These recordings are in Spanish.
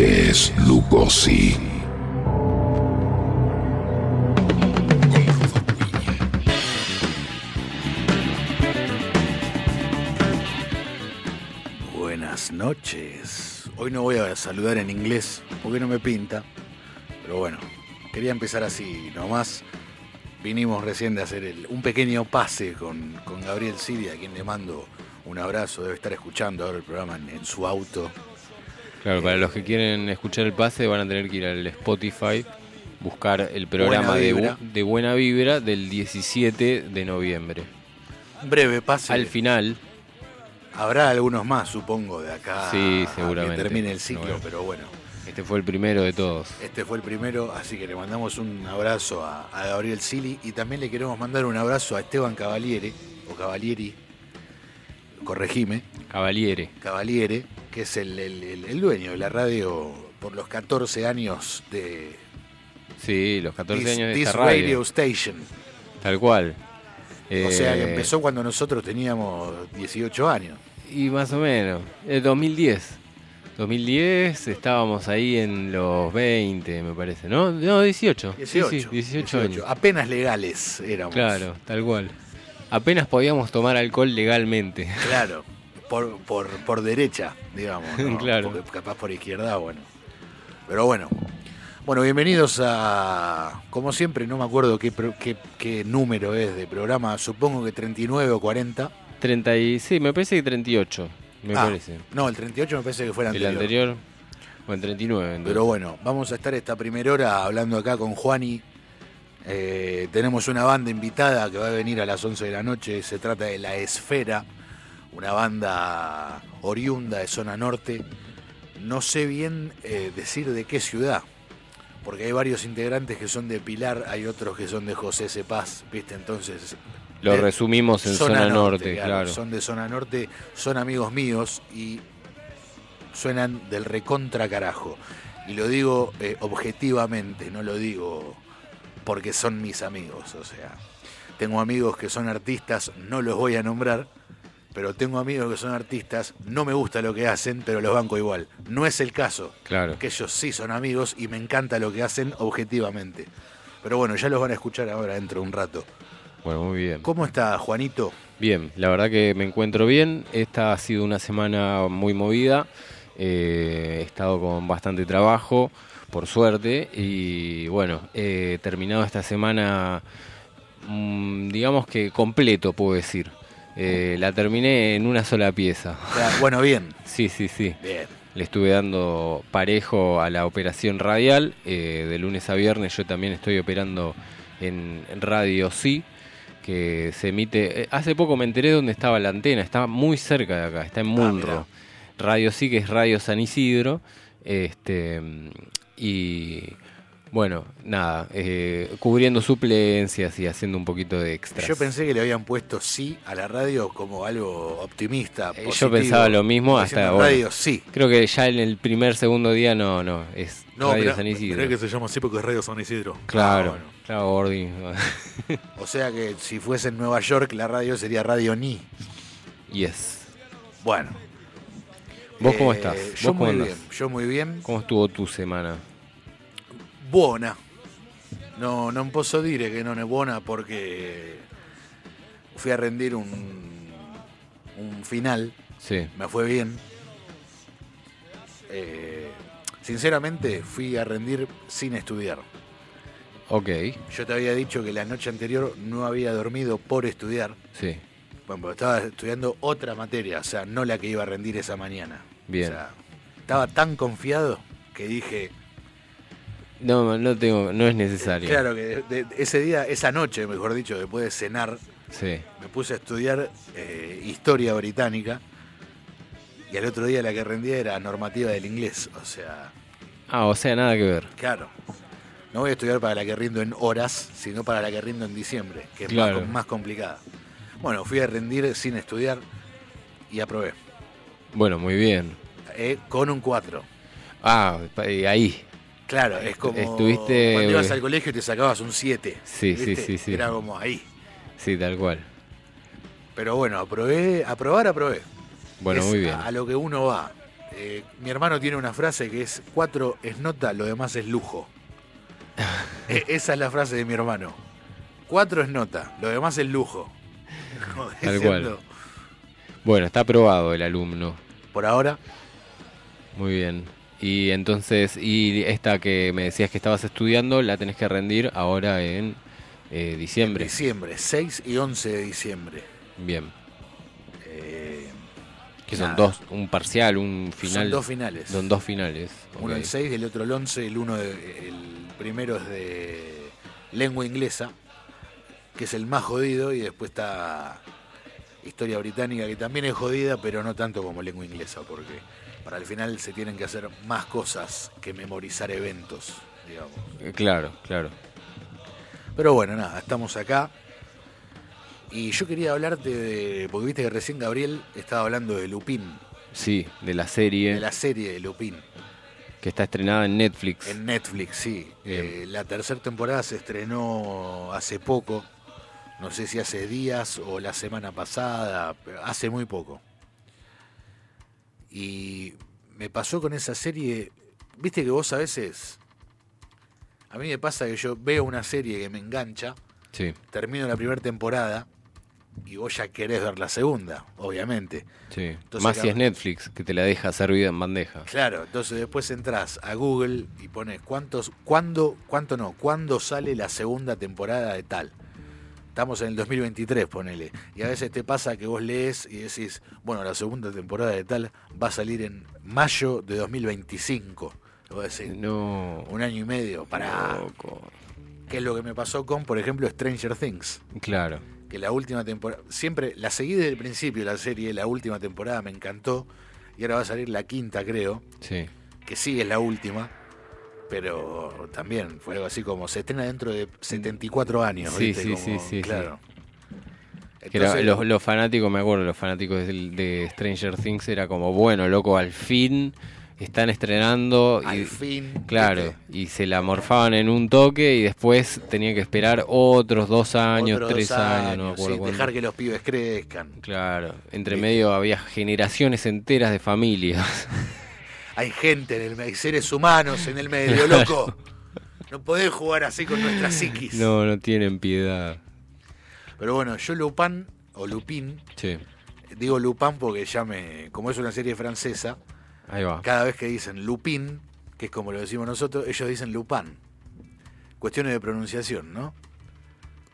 Noches, Lugosi. Buenas noches. Hoy no voy a saludar en inglés porque no me pinta. Pero bueno, quería empezar así nomás. Vinimos recién de hacer un pequeño pase con, con Gabriel Siria, a quien le mando un abrazo. Debe estar escuchando ahora el programa en su auto. Claro, para los que quieren escuchar el pase van a tener que ir al Spotify, buscar el programa Buena de, Vibra. Bu- de Buena Vibra del 17 de noviembre. Breve pase. Al final, Habrá algunos más, supongo, de acá Sí, a seguramente. que termine el ciclo, pero bueno. este fue el primero de todos. Este fue el primero, así que le mandamos un abrazo a, a Gabriel Sili y también le queremos mandar un abrazo a Esteban Cavaliere, o Cavalieri, corregime, Cavaliere. Cavaliere, que es el, el- el- el dueño de la radio por los 14 años de Sí, los 14 This, años de This esta radio. Radio Station. Tal cual. O sea que Eh, empezó cuando nosotros teníamos 18 años. Y más o menos. Eh, 2010. 2010 estábamos ahí en los 20, me parece, ¿no? No, 18. Sí, 18, sí, 18, años. Apenas legales éramos. Claro, tal cual. Apenas podíamos tomar alcohol legalmente. Claro, por, por, por derecha, digamos. ¿no? Claro. Porque capaz por izquierda, bueno. Pero bueno. Bueno, bienvenidos a, como siempre, no me acuerdo qué, qué, qué número es de programa, supongo que 39 o 40. 30 y, sí, me parece que 38, me Ah, parece. No, el 38 me parece que fue el El anterior. anterior, o en 39. entonces. Pero bueno, vamos a estar esta primera hora hablando acá con Juani. Eh, tenemos una banda invitada que va a venir a las 11 de la noche. Se trata de La Esfera, una banda oriunda de zona norte. No sé bien eh, decir de qué ciudad, porque hay varios integrantes que son de Pilar, hay otros que son de José Cepaz, ¿viste? Entonces. Lo resumimos en zona, norte, claro. Son de zona norte, son amigos míos y suenan del recontra carajo. Y lo digo eh, objetivamente, no lo digo porque son mis amigos. O sea, tengo amigos que son artistas, no los voy a nombrar, pero tengo amigos que son artistas, no me gusta lo que hacen, pero los banco igual. No es el caso, Claro. que ellos sí son amigos y me encanta lo que hacen objetivamente. Pero bueno, ya los van a escuchar ahora dentro de un rato. Bueno, muy bien. ¿Cómo está Juanito? Bien, la verdad que me encuentro bien. Esta ha sido una semana muy movida. Eh, he estado con bastante trabajo, por suerte. Y bueno, he terminado esta semana, mm, digamos que completo, puedo decir. Eh, la terminé en una sola pieza. Ya, Bueno, bien. Sí, sí, sí. Bien. Le estuve dando parejo a la operación radial. eh, de lunes a viernes yo también estoy operando en Radio Sí, que se emite... eh, hace poco me enteré dónde estaba la antena, estaba muy cerca de acá, está en Munro. Radio Sí, que es Radio San Isidro. Este, y bueno, nada, eh, cubriendo suplencias y haciendo un poquito de extras. Yo pensé que le habían puesto sí a la radio como algo optimista. Eh, yo positivo. pensaba lo mismo hasta bueno. radio sí. Creo que ya en el primer, segundo día no, no, es No, Radio pero- San Isidro. es que se llama así porque es Radio San Isidro. Claro, Ah, bueno. claro, Gordi. O sea que si fuese en Nueva York, la radio sería Radio Ni. yes. Bueno. ¿Vos cómo Eh, estás? Yo ¿Vos cómo muy andás? bien. Yo muy bien. ¿Cómo estuvo tu semana? Buena. No, non posso dire que non è buona porque fui a rendir un, un final Sí, me fue bien. Eh, sinceramente, fui a rendir sin estudiar. ok, Yo te había dicho que la noche anterior no había dormido por estudiar. sí, Bueno, pero estaba estudiando otra materia, o sea, no la que iba a rendir esa mañana. Bien. O sea, estaba tan confiado que dije, No, no tengo, no es necesario. claro que de- de- ese día, esa noche, mejor dicho, después de cenar, Sí, me puse a estudiar eh, historia británica y al otro día la que rendía era normativa del inglés. O sea, ah, o sea, nada que ver. claro, no voy a estudiar para la que rindo en horas, sino para la que rindo en diciembre, que es Claro. más, más complicada. Bueno, fui a rendir sin estudiar y aprobé. Bueno, muy bien. eh, con un 4. Ah, ahí. Claro, es como Estuviste- cuando ibas al colegio y te sacabas un 7. Sí, sí, sí, sí. Era como ahí. Sí, tal cual. Pero bueno, aprobé, aprobar, aprobé. Bueno, Es muy bien. A, a lo que uno va. Eh, mi hermano tiene una frase que es 4 es nota, lo demás es lujo. Eh, esa es la frase de mi hermano. 4 es nota, lo demás es lujo. Como Tal diciendo, cual. Bueno, está aprobado el alumno. Por ahora, Muy bien. Y entonces, y esta que me decías que estabas estudiando, la tenés que rendir ahora en eh, diciembre. diciembre, 6 y 11 de diciembre. Bien. Eh, Que son nada. dos, un parcial, un final. Son dos finales. Son dos finales. Uno ok. el 6 y el otro el 11. El, uno de- el primero es de lengua inglesa, que es el más jodido, y después está historia británica, que también es jodida, pero no tanto como lengua inglesa, porque para el final se tienen que hacer más cosas que memorizar eventos, digamos. Eh, Claro, claro. Pero bueno, nada, estamos acá. Y yo quería hablarte de. Porque viste que recién Gabriel estaba hablando de Lupin, Sí, de la serie de la serie de Lupin. que está estrenada en Netflix. En Netflix, sí. Eh, la tercera temporada se estrenó hace poco. No sé si hace días o la semana pasada, pero hace muy poco. Y me pasó con esa serie. Viste que vos a veces. A mí me pasa que yo veo una serie que me engancha, Sí, termino la primera temporada y vos ya querés ver la segunda, obviamente. sí. Entonces, Más si es Netflix, que te la deja servida en bandeja. Claro, entonces después entras a Google y pones cuántos, cuándo, cuánto no, cuándo sale la segunda temporada de tal. Estamos en el 2023, ponele. Y a veces te pasa que vos lees y decís, bueno, la segunda temporada de tal va a salir en mayo de 2025. Vos decís, No. un año y medio. Para. Loco. ¿Qué es lo que me pasó con, por ejemplo, Stranger Things? Claro. Que la última temporada. Siempre la seguí desde el principio la serie, la última temporada me encantó. Y ahora va a salir la quinta, creo. Sí. Que sí es la última. Pero también fue algo así como se estrena dentro de 74 años. Sí, ¿viste? sí, Como- sí, sí, Claro. Era- Entonces, los, los fanáticos, me acuerdo, los fanáticos del- de, Stranger Things era como, bueno, loco, al fin están estrenando. al y, fin. Claro, ¿viste? y se la morfaban en un toque y después tenían que esperar otros dos años, Otros tres dos años, no me acuerdo sí, dejar que los pibes crezcan. Claro, entre ¿Viste? medio había generaciones enteras de familias. Hay gente en el hay seres humanos en el medio, loco. No podés jugar así con nuestra psiquis. no, no tienen piedad. Pero bueno, yo Lupin, o Lupin, Sí, digo Lupin porque ya me. Como es una serie francesa, ahí va. cada vez que dicen Lupin, que es como lo decimos nosotros, ellos dicen Lupin. Cuestiones de pronunciación, ¿no?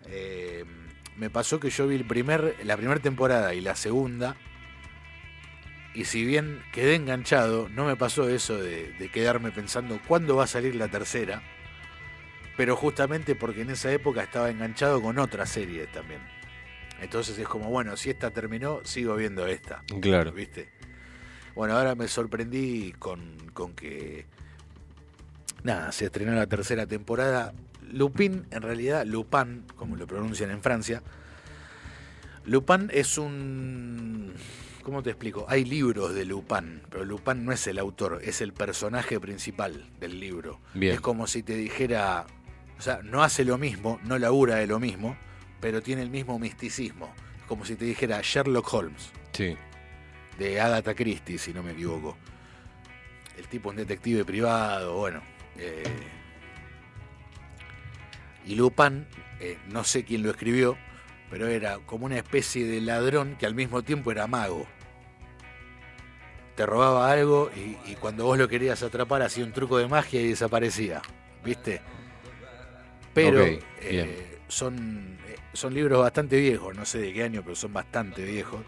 Eh, me pasó que yo vi el primer, la primera temporada y la segunda. Y si bien quedé enganchado, no me pasó eso de, de quedarme pensando cuándo va a salir la tercera. Pero justamente porque en esa época estaba enganchado con otra serie también. Entonces es como, bueno, si esta terminó, sigo viendo esta. Claro. ¿Viste? Bueno, ahora me sorprendí con, con que. Nada, se estrenó la tercera temporada. Lupin, en realidad, Lupin, como lo pronuncian en Francia. Lupin es un. ¿Cómo te explico? Hay libros de Lupin, pero Lupin no es el autor, es el personaje principal del libro. Bien. Es como si te dijera. O sea, no hace lo mismo, no labura de lo mismo, pero tiene el mismo misticismo. Como si te dijera Sherlock Holmes Sí, de Agatha Christie, si no me equivoco. El tipo un detective privado, bueno. eh, y Lupin, eh, no sé quién lo escribió, pero era como una especie de ladrón que al mismo tiempo era mago. Te robaba algo y, y cuando vos lo querías atrapar hacía un truco de magia y desaparecía, ¿viste? Pero eh, son, eh, son libros bastante viejos, no sé de qué año, pero son bastante viejos.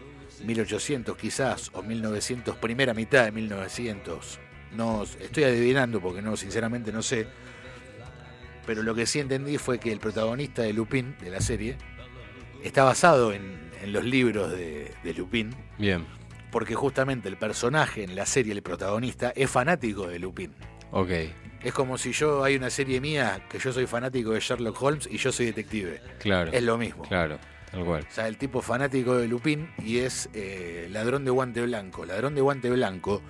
1800 quizás, o 1900, primera mitad de 1900. No, estoy adivinando porque no, sinceramente no sé. Pero lo que sí entendí fue que el protagonista de Lupin, de la serie, está basado en, en los libros de, de Lupin, bien. Porque justamente el personaje en la serie, el protagonista, es fanático de Lupin. Ok, Es como si yo, hay una serie mía que yo soy fanático de Sherlock Holmes y yo soy detective. claro. Es lo mismo. Claro, tal cual. O sea, el tipo fanático de Lupin y es eh, ladrón de guante blanco. Ladrón de guante blanco,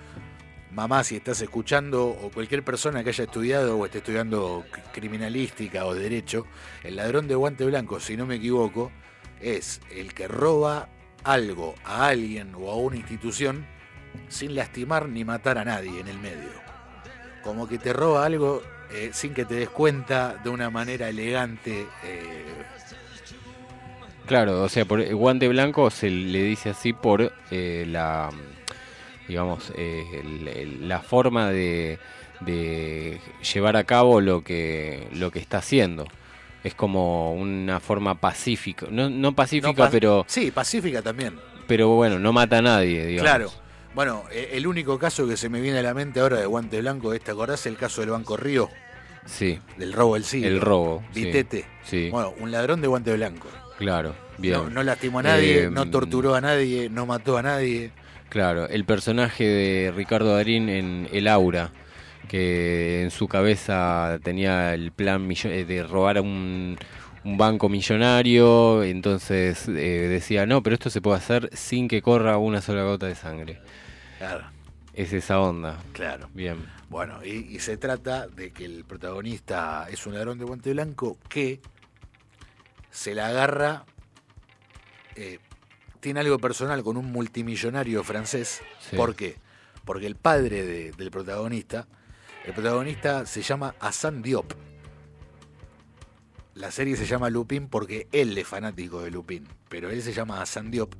mamá, si estás escuchando, o cualquier persona que haya estudiado o esté estudiando criminalística o derecho, el ladrón de guante blanco, si no me equivoco, es el que roba algo a alguien o a una institución sin lastimar ni matar a nadie en el medio. Como que te roba algo eh, sin que te des cuenta de una manera elegante. eh, Claro, o sea, por el guante blanco se le dice así por eh, la, digamos, eh, el- la forma de, de llevar a cabo lo que, lo que está haciendo. Es como una forma pacífica, no, no no pacífica, pa- pero, Sí, pacífica también. pero bueno, no mata a nadie, digamos. Claro. Bueno, eh, el único caso que se me viene a la mente ahora de guante blanco, ¿te acordás el caso del Banco Río? Sí, Del robo del siglo. el robo. sí, Vitete. Sí, Bueno, un ladrón de guante blanco. claro, bien. No, no lastimó a nadie, Eh, no torturó a nadie, no mató a nadie. Claro, el personaje de Ricardo Darín en El Aura, que en su cabeza tenía el plan eh, de robar a un, un banco millonario, entonces eh, decía, no, pero esto se puede hacer sin que corra una sola gota de sangre. Claro, Es esa onda. claro. Bien, Bueno, y, y se trata de que el protagonista es un ladrón de guante blanco que se la agarra, eh, tiene algo personal con un multimillonario francés. Sí. ¿Por qué? Porque el padre de- del protagonista, el protagonista se llama Hassan Diop. La serie se llama Lupin porque él es fanático de Lupin, pero él se llama Hassan Diop.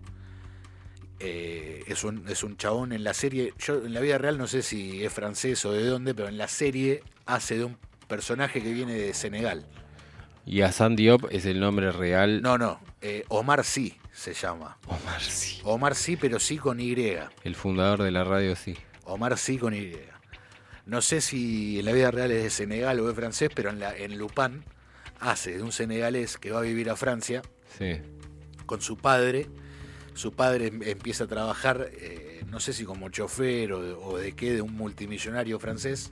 Eh, es, un, es un chabón en la serie. Yo en la vida real no sé si es francés o de dónde, pero en la serie hace de un personaje que viene de Senegal. Y Hassan Diop es el nombre real. No, no, eh, Omar Sí se llama. Omar sí. Omar Sí, pero sí con Y. El fundador de la radio sí. Omar Sí con Y. No sé si en la vida real es de Senegal o de francés, pero en, la, en Lupin hace de un senegalés que va a vivir a Francia Sí. con su padre. Su padre em- empieza a trabajar, eh, no sé si como chofer o de, o de qué, de un multimillonario francés.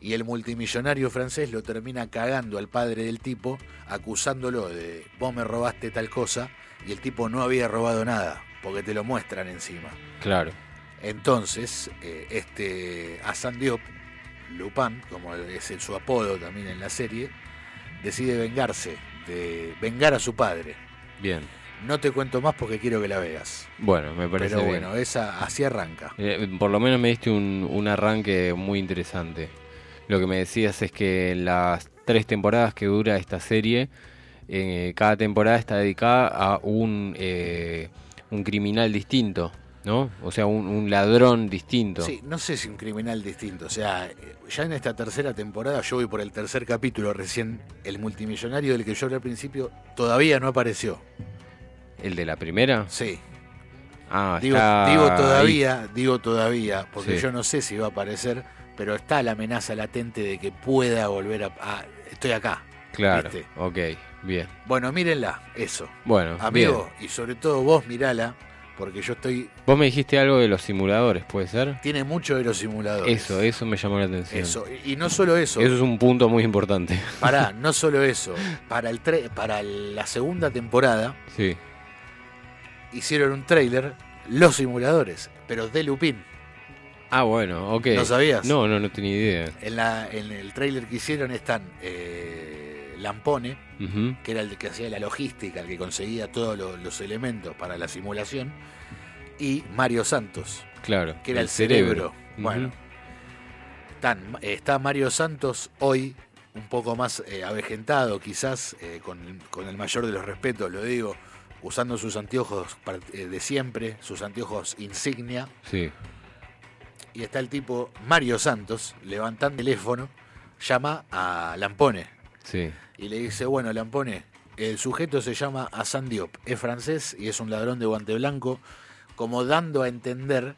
Y el multimillonario francés lo termina cagando al padre del tipo, acusándolo de vos me robaste tal cosa, y el tipo no había robado nada, porque te lo muestran encima. Claro. Entonces, eh, este Hassan Diop, Lupin, como es su apodo también en la serie, decide vengarse, de vengar a su padre. Bien. No te cuento más porque quiero que la veas. Bueno, me parece Pero bien. bueno, esa así arranca. Eh, por lo menos me diste un, un arranque muy interesante. Lo que me decías es que en las tres temporadas que dura esta serie, eh, cada temporada está dedicada a un, eh, un criminal distinto, ¿no? O sea, un, un ladrón distinto. Sí, no sé si un criminal distinto. O sea, eh, ya en esta tercera temporada, yo voy por el tercer capítulo recién, el multimillonario del que yo hablé al principio todavía no apareció. ¿El de la primera? Sí, Ah, digo, está digo ahí. todavía, digo todavía, porque Sí. yo no sé si va a aparecer, pero está la amenaza latente de que pueda volver a... a- estoy acá. Claro, ¿viste? ok, bien. Bueno, mírenla, eso. Bueno, Amigo, y sobre todo vos mirala, porque yo estoy... Vos me dijiste algo de los simuladores, ¿puede ser? Tiene mucho de los simuladores. Eso, eso me llamó la atención. Eso. Y y no solo eso. Eso es un punto muy importante. Pará, no solo eso. Para, el tre- para la segunda temporada Sí. hicieron un tráiler, los simuladores, pero de Lupin. Ah, bueno, ok. ¿No sabías? No, no, no tenía idea. En, la, en el tráiler que hicieron están eh, Lampone, que era el que hacía la logística, el que conseguía todos lo- los elementos para la simulación, y Mario Santos, Claro. que era el, cerebro. Bueno, está Mario Santos hoy un poco más eh, avejentado, quizás, eh, con, con el mayor de los respetos, lo digo, usando sus anteojos eh, de siempre, sus anteojos insignia, Sí. y está el tipo Mario Santos levantando el teléfono, llama a Lampone Sí. Y le dice, bueno, Lampone, el sujeto se llama Hassan Diop, es francés y es un ladrón de guante blanco, como dando a entender,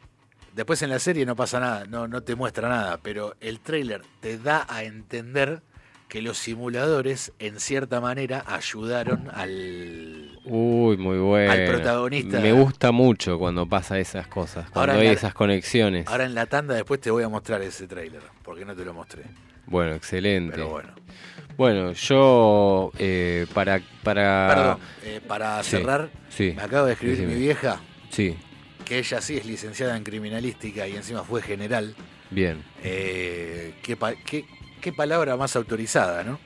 después en la serie no pasa nada, no, no te muestra nada, pero el tráiler te da a entender que los simuladores en cierta manera ayudaron al... Uy, muy bueno. Al protagonista. Me gusta mucho cuando pasa esas cosas, cuando Ahora hay la- esas conexiones. Ahora en la tanda después te voy a mostrar ese tráiler, porque no te lo mostré. Bueno, excelente. Pero bueno. Bueno, yo eh, para para Perdón, eh, para Sí, cerrar, sí, me acaba de escribir decime. mi vieja, sí, que ella sí es licenciada en criminalística y encima fue general. bien, Eh, qué, pa- qué- qué palabra más autorizada, ¿no?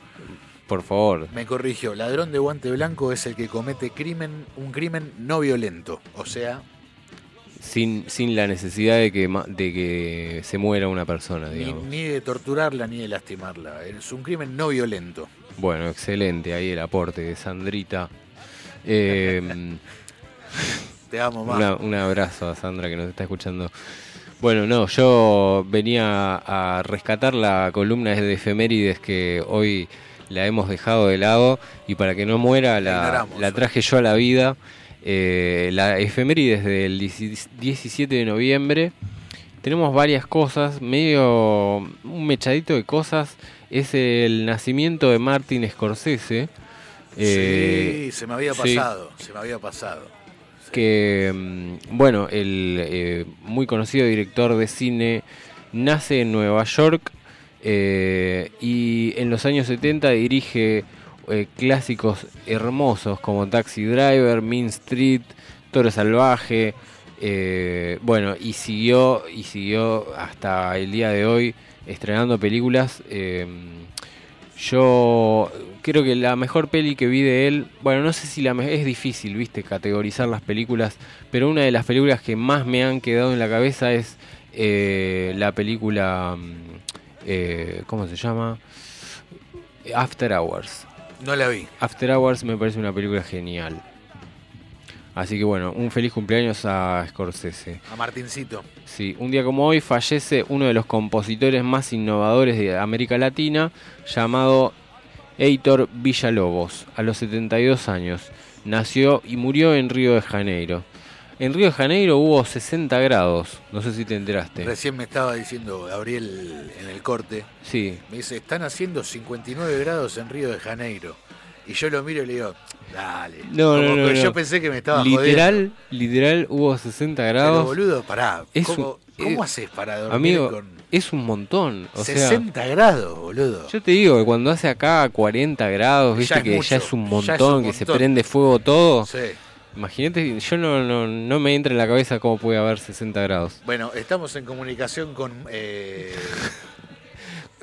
por favor. Me corrigió, ladrón de guante blanco es el que comete crimen, un crimen no violento. O sea, Sin, sin la necesidad de que de que se muera una persona, ni, digamos. ni de torturarla ni de lastimarla. Es un crimen no violento. Bueno, excelente ahí el aporte de Sandrita. Eh, Te amo más. Un abrazo a Sandra que nos está escuchando. Bueno, no, yo venía a rescatar la columna de efemérides que hoy la hemos dejado de lado y para que no muera La la, traje yo a la vida. Eh, la efemérides del 17 de noviembre. Tenemos varias cosas, medio un mechadito de cosas. Es el nacimiento de Martin Scorsese. Eh, sí, se me había sí. pasado, se me había pasado. que, mm, bueno, el eh, muy conocido director de cine nace en Nueva York eh, y en los años 70 dirige eh, clásicos hermosos como Taxi Driver, Mean Street, Toro Salvaje, eh, bueno, y siguió, y siguió hasta el día de hoy estrenando películas. eh, yo creo que la mejor peli que vi de él, bueno, no sé si la es difícil, viste, categorizar las películas, pero una de las películas que más me han quedado en la cabeza es la película, mm, ¿cómo se llama? After Hours. No la vi. After Hours me parece una película genial. Así que bueno, un feliz cumpleaños a Scorsese. A Martincito. Sí, un día como hoy fallece uno de los compositores más innovadores de América Latina, llamado Heitor Villalobos, a los 72 años. Nació y murió en Río de Janeiro. En Río de Janeiro hubo 60 grados, no sé si te enteraste. Recién me estaba diciendo Gabriel en el corte, Sí, me dice, están haciendo 59 grados en Río de Janeiro. Y yo lo miro y le digo, dale. No, no, Como no, que no. Yo pensé que me estaba literal, literal hubo 60 jodiendo. grados. Pero boludo, pará. Es ¿Cómo, un- cómo haces para dormir Amigo, con es un montón. O sea, 60 grados, boludo? yo te digo que cuando hace acá 40 grados, viste que mucho, ya es un ya es montón, un que se montón. prende fuego todo. Sí. Imagínate, yo no, no, no me entra en la cabeza cómo puede haber 60 grados. Bueno, estamos en comunicación con eh,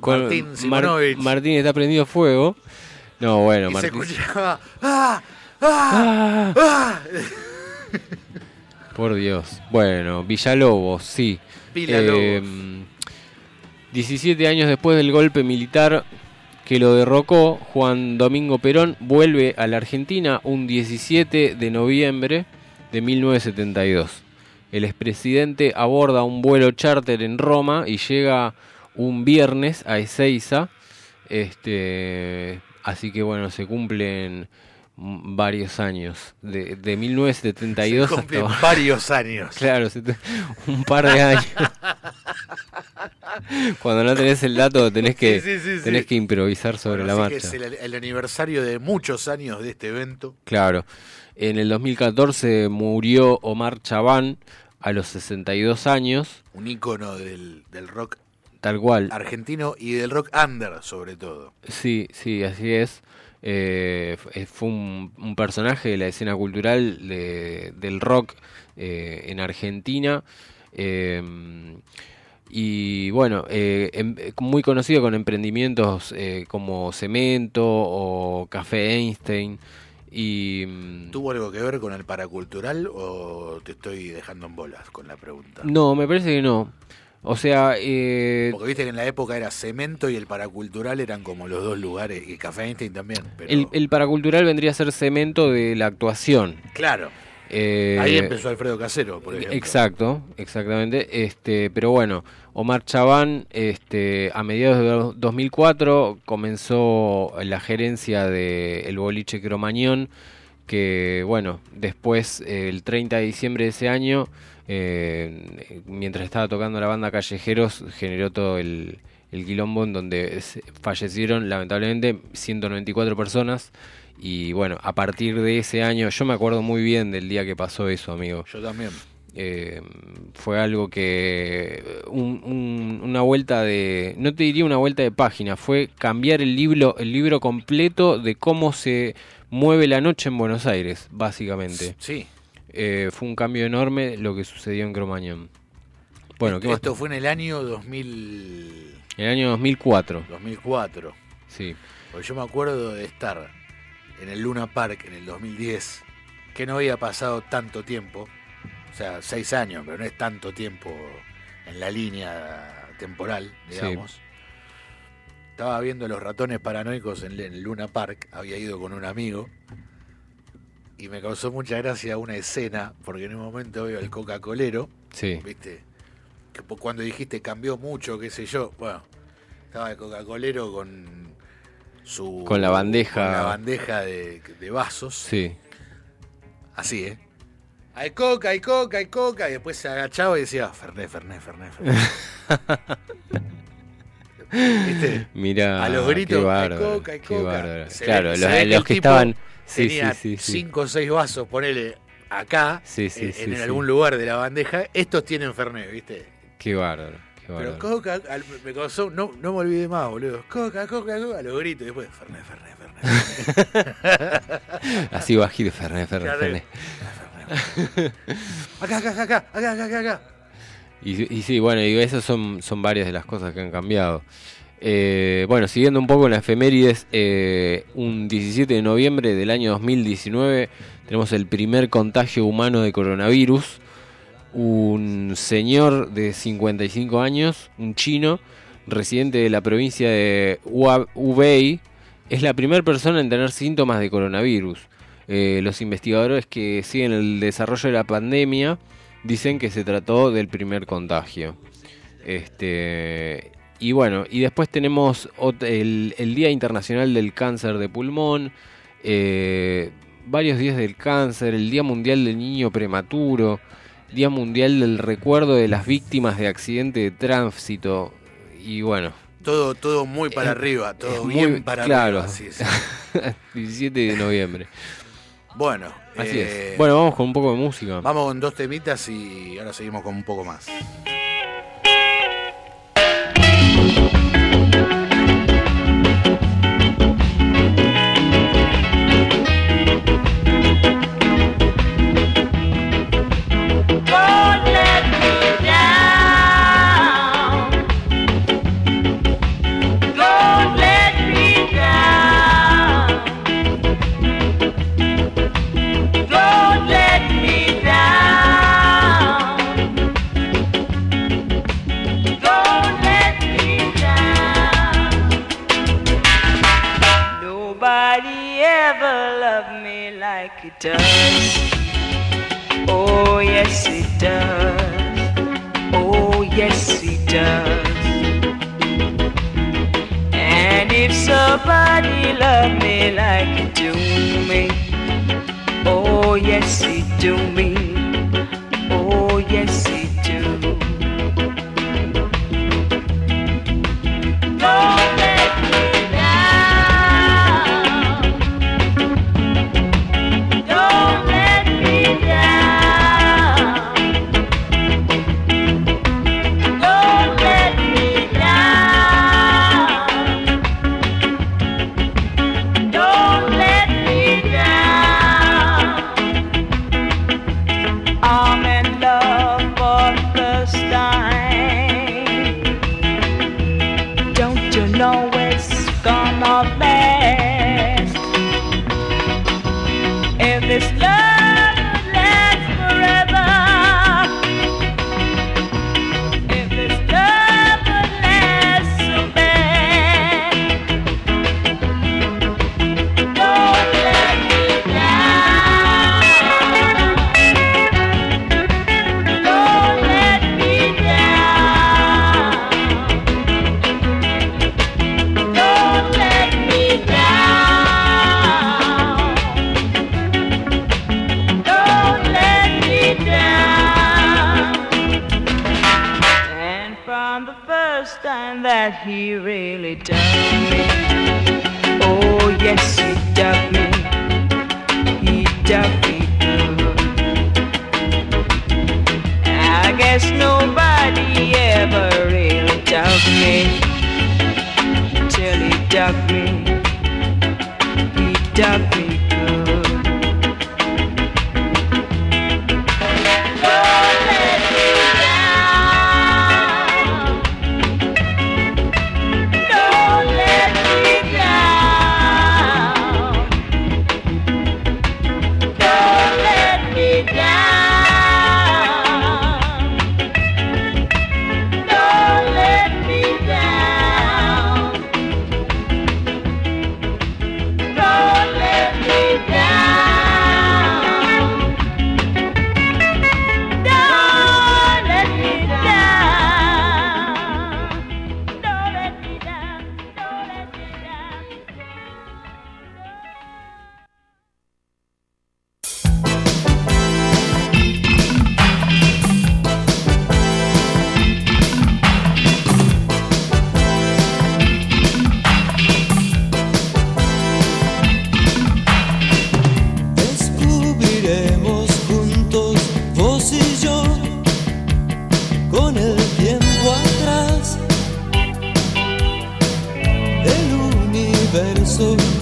Con- Martín Mar- Simonovich. Martín está prendido fuego. No, bueno, y se Martín. escuchaba, ¡ah! ¡ah! ¡ah! Por Dios. Bueno, Villalobos, sí. Villalobos. Eh, 17 años después del golpe militar que lo derrocó, Juan Domingo Perón vuelve a la Argentina un 17 de noviembre de 1972. El expresidente aborda un vuelo charter en Roma y llega un viernes a Ezeiza. Este, así que bueno, se cumplen varios años. De, de 1972 Se hasta varios años. Claro, un par de años. Cuando no tenés el dato tenés que, Sí, sí, sí, sí. tenés que improvisar sobre Bueno, la que marcha. es el, el aniversario de muchos años de este evento. Claro. En el 2014 murió Omar Chabán a los 62 años, Un ícono del, del rock tal cual. argentino y del rock under, sobre todo. Sí, sí, así es. Eh, f- fue un, un personaje de la escena cultural de- del rock eh, en Argentina. Eh, y bueno, eh, em- muy conocido con emprendimientos eh, como Cemento o Café Einstein. Y mm, ¿Tuvo algo que ver con el paracultural o te estoy dejando en bolas con la pregunta? no, me parece que no. O sea, eh, Porque viste que en la época era cemento y el paracultural eran como los dos lugares, y Café Einstein también. Pero... el, el paracultural vendría a ser cemento de la actuación. Claro, Eh, ahí empezó Alfredo Casero, por ejemplo. Exacto, exactamente. Este, pero bueno, Omar Chabán, este, a mediados de do- 2004 comenzó la gerencia de el boliche Cromañón, que bueno, después el 30 de diciembre de ese año, eh, mientras estaba tocando la banda Callejeros, generó todo el, el quilombo en donde fallecieron lamentablemente 194 personas. Y bueno, a partir de ese año, yo me acuerdo muy bien del día que pasó eso, amigo. Yo también. Eh, fue algo que un- un- una vuelta de no te diría una vuelta de página fue cambiar el libro el libro completo de cómo se mueve la noche en Buenos Aires básicamente Sí. Eh, fue un cambio enorme lo que sucedió en Cromañón bueno ¿qué más? Esto fue en el año 2000, en el año 2004 2004. sí Porque yo me acuerdo de estar en el Luna Park en el 2010, que no había pasado tanto tiempo, o sea, seis años, pero no es tanto tiempo en la línea temporal, Sí. digamos. Estaba viendo los ratones paranoicos en el Luna Park, había ido con un amigo, y me causó mucha gracia una escena, porque en un momento veo el Coca-Colero, sí ¿viste? Que cuando dijiste cambió mucho, qué sé yo, bueno, estaba el Coca-Colero con su... Con la bandeja. con la bandeja de, de vasos, sí así, ¿eh? Hay coca, hay coca, hay coca, y después se agachaba y decía, Ferné, Ferné, Ferné, Ferné. ¿Viste? mira A los qué gritos, hay bárbaro, coca, hay qué coca. claro ve- los, ve que estaban sí tenía sí sí, sí. cinco o seis vasos, ponele acá, en, en algún lugar de la bandeja, estos tienen Fernet, ¿viste? qué bárbaro qué Pero. Coca, al- me causó, no, no me olvidé más, boludo. Coca, Coca, Coca, a los gritos, y después, Fernet, Fernet, Fernet. así bajito Fernet Fernet. Fernet Acá, acá, acá, acá, acá, acá, acá. Y, y sí, bueno, y esas son, son varias de las cosas que han cambiado. Eh, bueno, siguiendo un poco en las efemérides, eh, un 17 de noviembre del año 2019 tenemos el primer contagio humano de coronavirus. Un señor de 55 años, un chino, residente de la provincia de Hubei, es la primera persona en tener síntomas de coronavirus. Eh, los investigadores que siguen el desarrollo de la pandemia dicen que se trató del primer contagio. Este, y bueno, y después tenemos el, Día Internacional del Cáncer de Pulmón, eh, varios días del cáncer, el Día Mundial del Niño Prematuro, Día Mundial del Recuerdo de las Víctimas de Accidente de Tránsito, y bueno. Todo, todo muy para arriba, todo bien para arriba. Claro, 17 de noviembre. Bueno, así es. Eh, bueno, vamos con un poco de música. Vamos con dos temitas y ahora seguimos con un poco más. so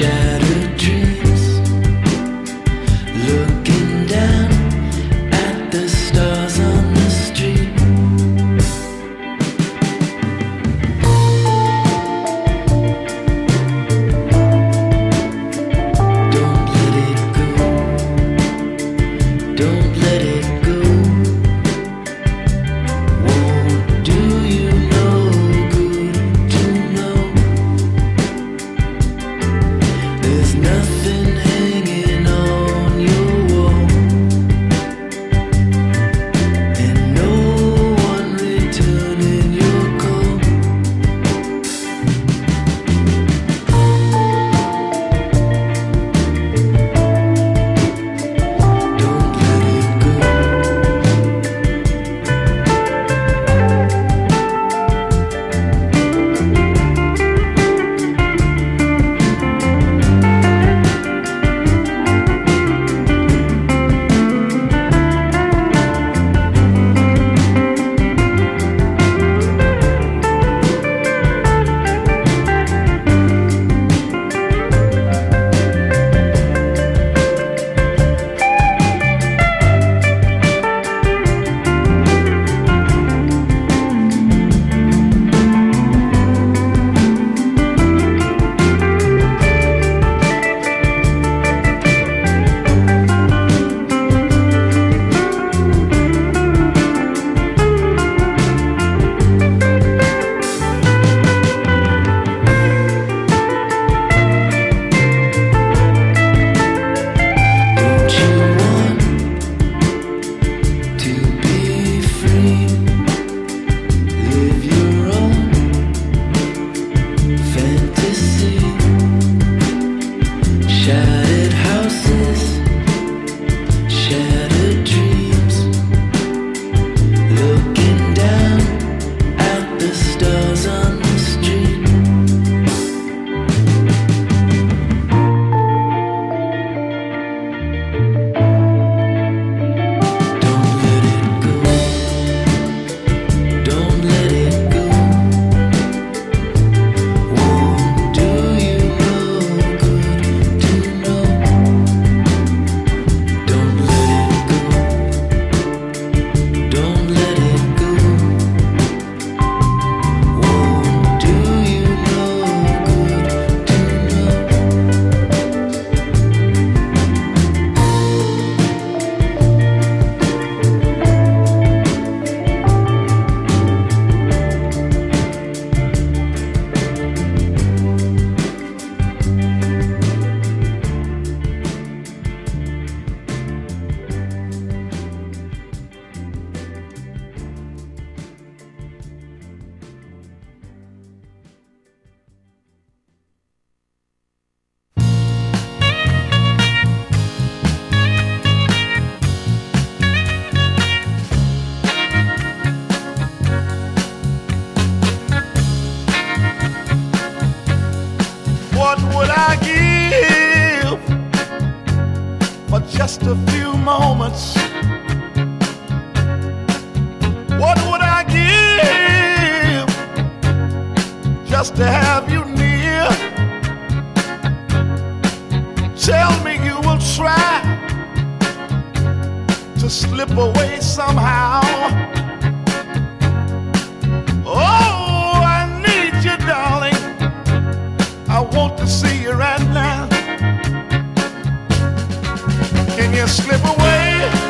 shadow. just to have you near. Tell me you will try to slip away somehow. Oh, I need you, darling. I want to see you right now. Can you slip away?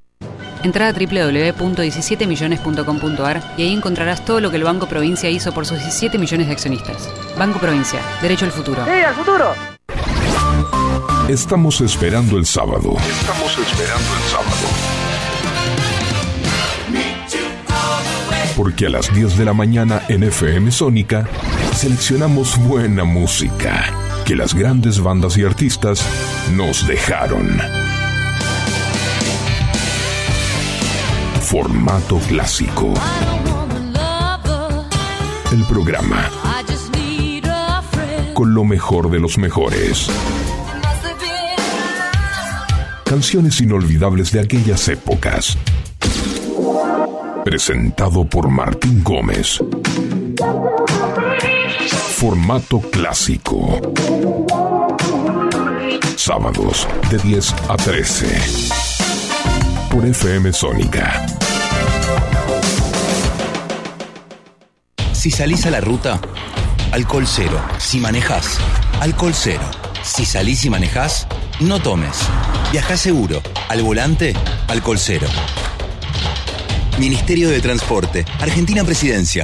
Entra a www.17millones.com.ar y ahí encontrarás todo lo que el Banco Provincia hizo por sus 17 millones de accionistas. Banco Provincia, derecho al futuro. ¡Sí, al futuro! Estamos esperando el sábado. Estamos esperando el sábado. Porque a las 10 de la mañana en FM Sónica seleccionamos buena música que las grandes bandas y artistas nos dejaron. Formato clásico. El programa con lo mejor de los mejores. Canciones inolvidables de aquellas épocas. Presentado por Martín Gómez. Formato clásico. Sábados de 10 a 13. Por FM Sónica. Si salís a la ruta, alcohol cero. Si manejás, alcohol cero. Si salís y manejás, no tomes. Viajá seguro. Al volante, alcohol cero. Ministerio de Transporte, Argentina Presidencia.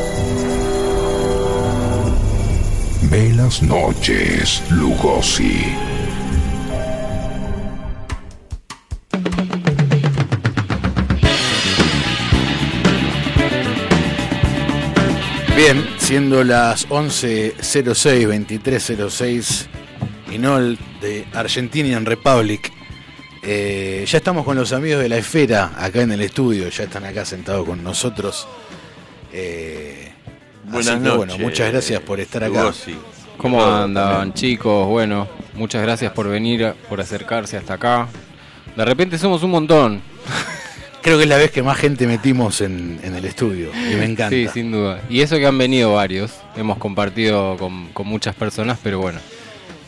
Ve las noches, Lugosi. Bien, siendo las 11.06, 23.06, Inol de Argentinian Republic, eh, ya estamos con los amigos de la esfera acá en el estudio, ya están acá sentados con nosotros. Eh, Buenas así que, Bueno, noches, muchas gracias por estar acá. ¿Cómo Todo andan, también. chicos? Bueno, muchas gracias por venir, por acercarse hasta acá. De repente somos un montón. Creo que es la vez que más gente metimos en, en el estudio y me encanta. Sí, sin duda. Y eso que han venido varios. Hemos compartido con, con muchas personas, pero bueno,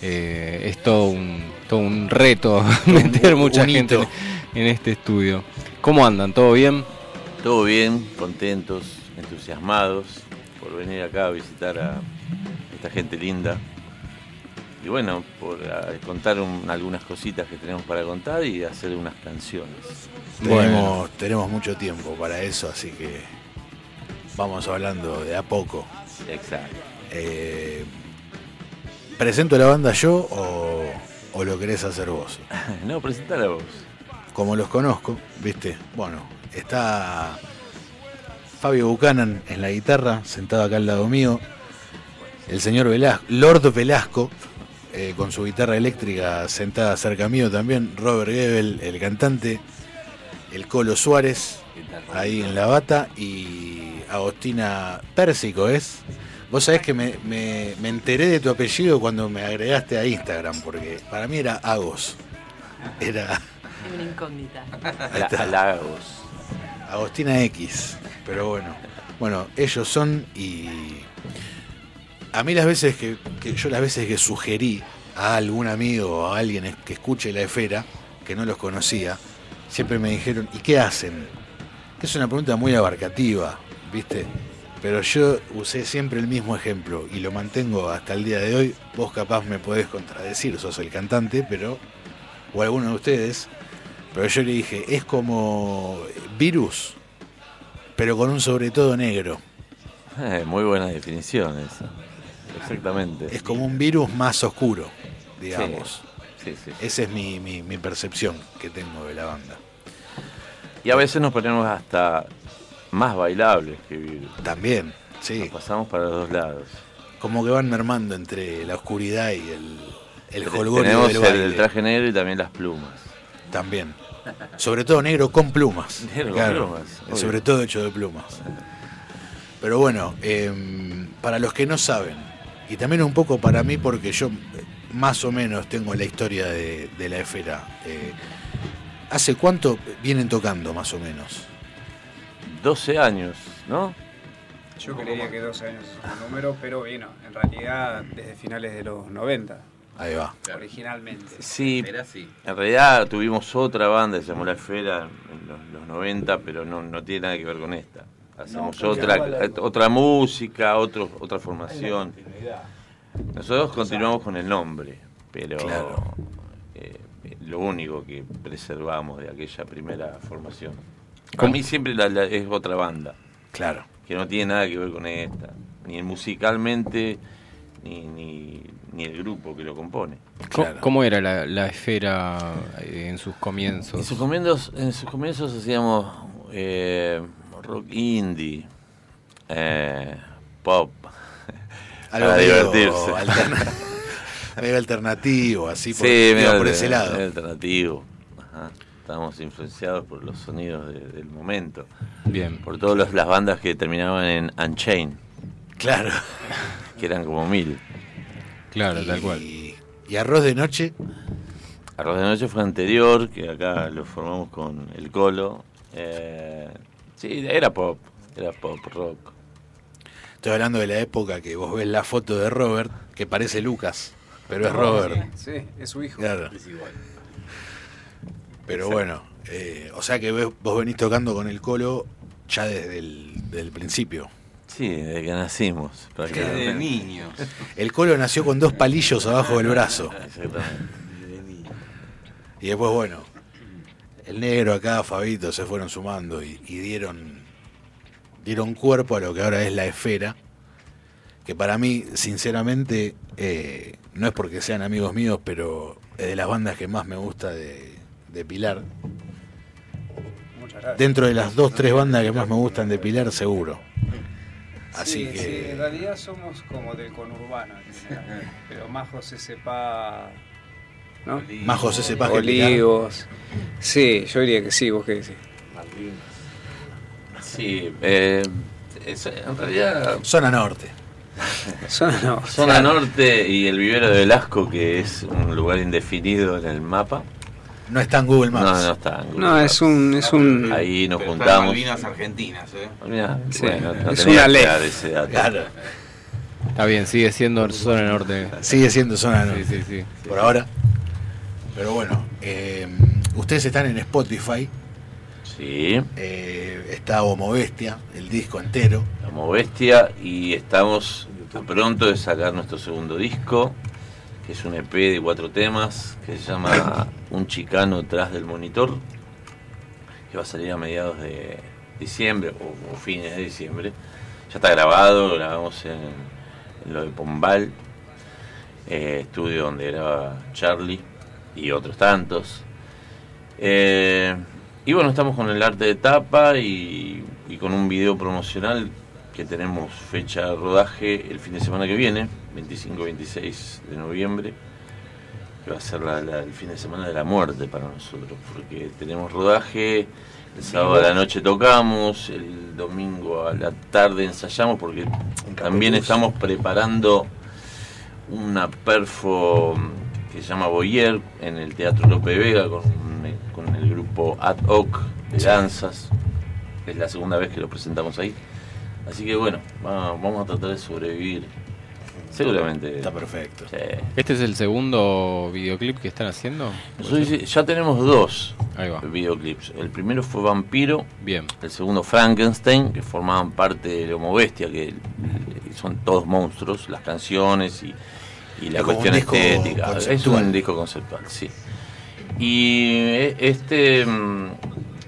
eh, es todo un, todo un reto meter un mucha gente en, en este estudio. ¿Cómo andan? ¿Todo bien? Todo bien, contentos, entusiasmados por venir acá a visitar a esta gente linda. Y bueno, por contar un- algunas cositas que tenemos para contar y hacer unas canciones. Tenemos, tenemos mucho tiempo para eso, así que vamos hablando de a poco. Exacto. Eh, ¿Presento la banda yo o, o lo querés hacer vos? No, presentala vos. Como los conozco, ¿viste? Bueno, está Fabio Buchanan en la guitarra, sentado acá al lado mío. El señor Velasco, Lord Velasco, eh, con su guitarra eléctrica sentada cerca mío también. Robert Gebel, el cantante. El Colo Suárez, ahí en la bata. Y Agostina Pérsico es. Vos sabés que me, me- me enteré de tu apellido cuando me agregaste a Instagram, porque para mí era Agos. Era Una incógnita. Está. Halagos. Agostina X. Pero bueno. Bueno, ellos son y. A mí las veces que, yo las veces que sugerí a algún amigo o a alguien que escuche la esfera, que no los conocía, siempre me dijeron, ¿y qué hacen? Es una pregunta muy abarcativa, ¿viste? Pero yo usé siempre el mismo ejemplo y lo mantengo hasta el día de hoy. Vos capaz me podés contradecir, sos el cantante, pero. o alguno de ustedes. Pero yo le dije, es como virus, pero con un sobre todo negro. Eh, muy buena definición esa. Exactamente. Es como un virus más oscuro, digamos. Sí, sí. Esa es mi, mi- mi percepción que tengo de la banda. Y a veces nos ponemos hasta más bailables que vivir. También, sí. Nos pasamos para los dos lados. Como que van mermando entre la oscuridad y el, el jolgorio Tenemos del baile. el traje negro y también las plumas. También. Sobre todo negro con plumas. Negro con plumas, obvio. Sobre todo hecho de plumas. Pero bueno, em, para los que no saben, y también un poco para mí, porque yo más o menos tengo la historia de, de la esfera. eh, ¿Hace cuánto vienen tocando, más o menos? 12 años, ¿no? Yo creería que 12 años es un número, pero bueno, en realidad desde finales de los 90. Ahí va. Originalmente. Sí, en realidad tuvimos otra banda que se llamó La Esfera en los, los 90, pero no, no tiene nada que ver con esta. Hacemos No, otra, eh, otra música, otro, otra formación. Nosotros continuamos con el nombre, pero eh, lo único que preservamos de aquella primera formación. Para ¿Cómo? mí siempre la- la- es otra banda. Claro. Que no tiene nada que ver con esta. Ni musicalmente, ni, ni, ni el grupo que lo compone. ¿Cómo, cómo era la, la esfera eh, en sus comienzos? En sus comienzos, en sus comienzos hacíamos eh, rock indie, eh, pop, Algo para medio divertirse. alterna- medio alternativo, así por, sí, medio por ese lado. medio alternativo. Ajá. Estábamos influenciados por los sonidos de- del momento. Bien. Por todas las bandas que terminaban en Unchained. Claro. Que eran como mil. Claro, tal cual. Y Arroz de Noche. Arroz de Noche fue anterior, que acá lo formamos con el Colo. Eh, sí, era pop, era pop rock. Estoy hablando de la época que vos ves la foto de Robert, que parece Lucas, pero es Robert. Sí, es su hijo. Claro. Es igual. Pero bueno, eh, o sea que vos venís tocando con el Colo ya desde el del principio. Sí, desde que nacimos. prácticamente. Desde niños. El Colo nació con dos palillos abajo del brazo. Exactamente. Y después, bueno, el negro acá, Fabito, se fueron sumando y, y dieron, dieron cuerpo a lo que ahora es la esfera. Que para mí, sinceramente, eh, no es porque sean amigos míos, pero es de las bandas que más me gusta de, de Pilar. Muchas gracias. Dentro de las dos, tres bandas que más me gustan de Pilar, seguro. Así sí, que. sí, en realidad somos como del conurbano, en general. pero más José Sepa. ¿No? Más José Sepa que Pilar. Olivos. Sí, yo diría que sí, vos qué decís. Sí, eh, es- en realidad. Zona norte. Zona norte. Zona norte y el vivero de Velasco, que es un lugar indefinido en el mapa. No está en Google Maps. No, no está en Google No, Maps. es un. Es un Ahí nos Pero juntamos. Malvinas Argentinas, ¿eh? Mirá, Sí, bueno, no es una ley. ese dato. Claro, Está bien, sigue siendo zona norte. sigue siendo zona Sí, norte. sí, sí. Por ahora. Pero bueno, eh, ustedes están en Spotify. Sí, eh, está Homo Bestia, el disco entero. como bestia y estamos a pronto de sacar nuestro segundo disco, que es un EP de cuatro temas, que se llama Un chicano tras del monitor, que va a salir a mediados de diciembre o, o fines de diciembre. Ya está grabado, lo grabamos en, en lo de Pombal, eh, estudio donde graba Charlie y otros tantos. Eh, y bueno, estamos con el arte de tapa y, y con un video promocional que tenemos fecha de rodaje el fin de semana que viene, 25-26 de noviembre, que va a ser la- la- el fin de semana de la muerte para nosotros, porque tenemos rodaje, el sábado a la noche tocamos, el domingo a la tarde ensayamos, porque también estamos preparando una perfo que se llama Boyer en el Teatro Lope Vega con, con el grupo Ad Hoc de danzas. Es la segunda vez que lo presentamos ahí. Así que bueno, va- vamos a tratar de sobrevivir. Seguramente. Está perfecto. Sí. ¿Este es el segundo videoclip que están haciendo? Nosotros ya- tenemos dos Ahí va. videoclips. El primero fue Vampiro, Bien. el segundo Frankenstein, que formaban parte de Homo Bestia, que son todos monstruos, las canciones y, y la Es cuestión estética. Es conceptual. un disco conceptual, sí. Y eh, este,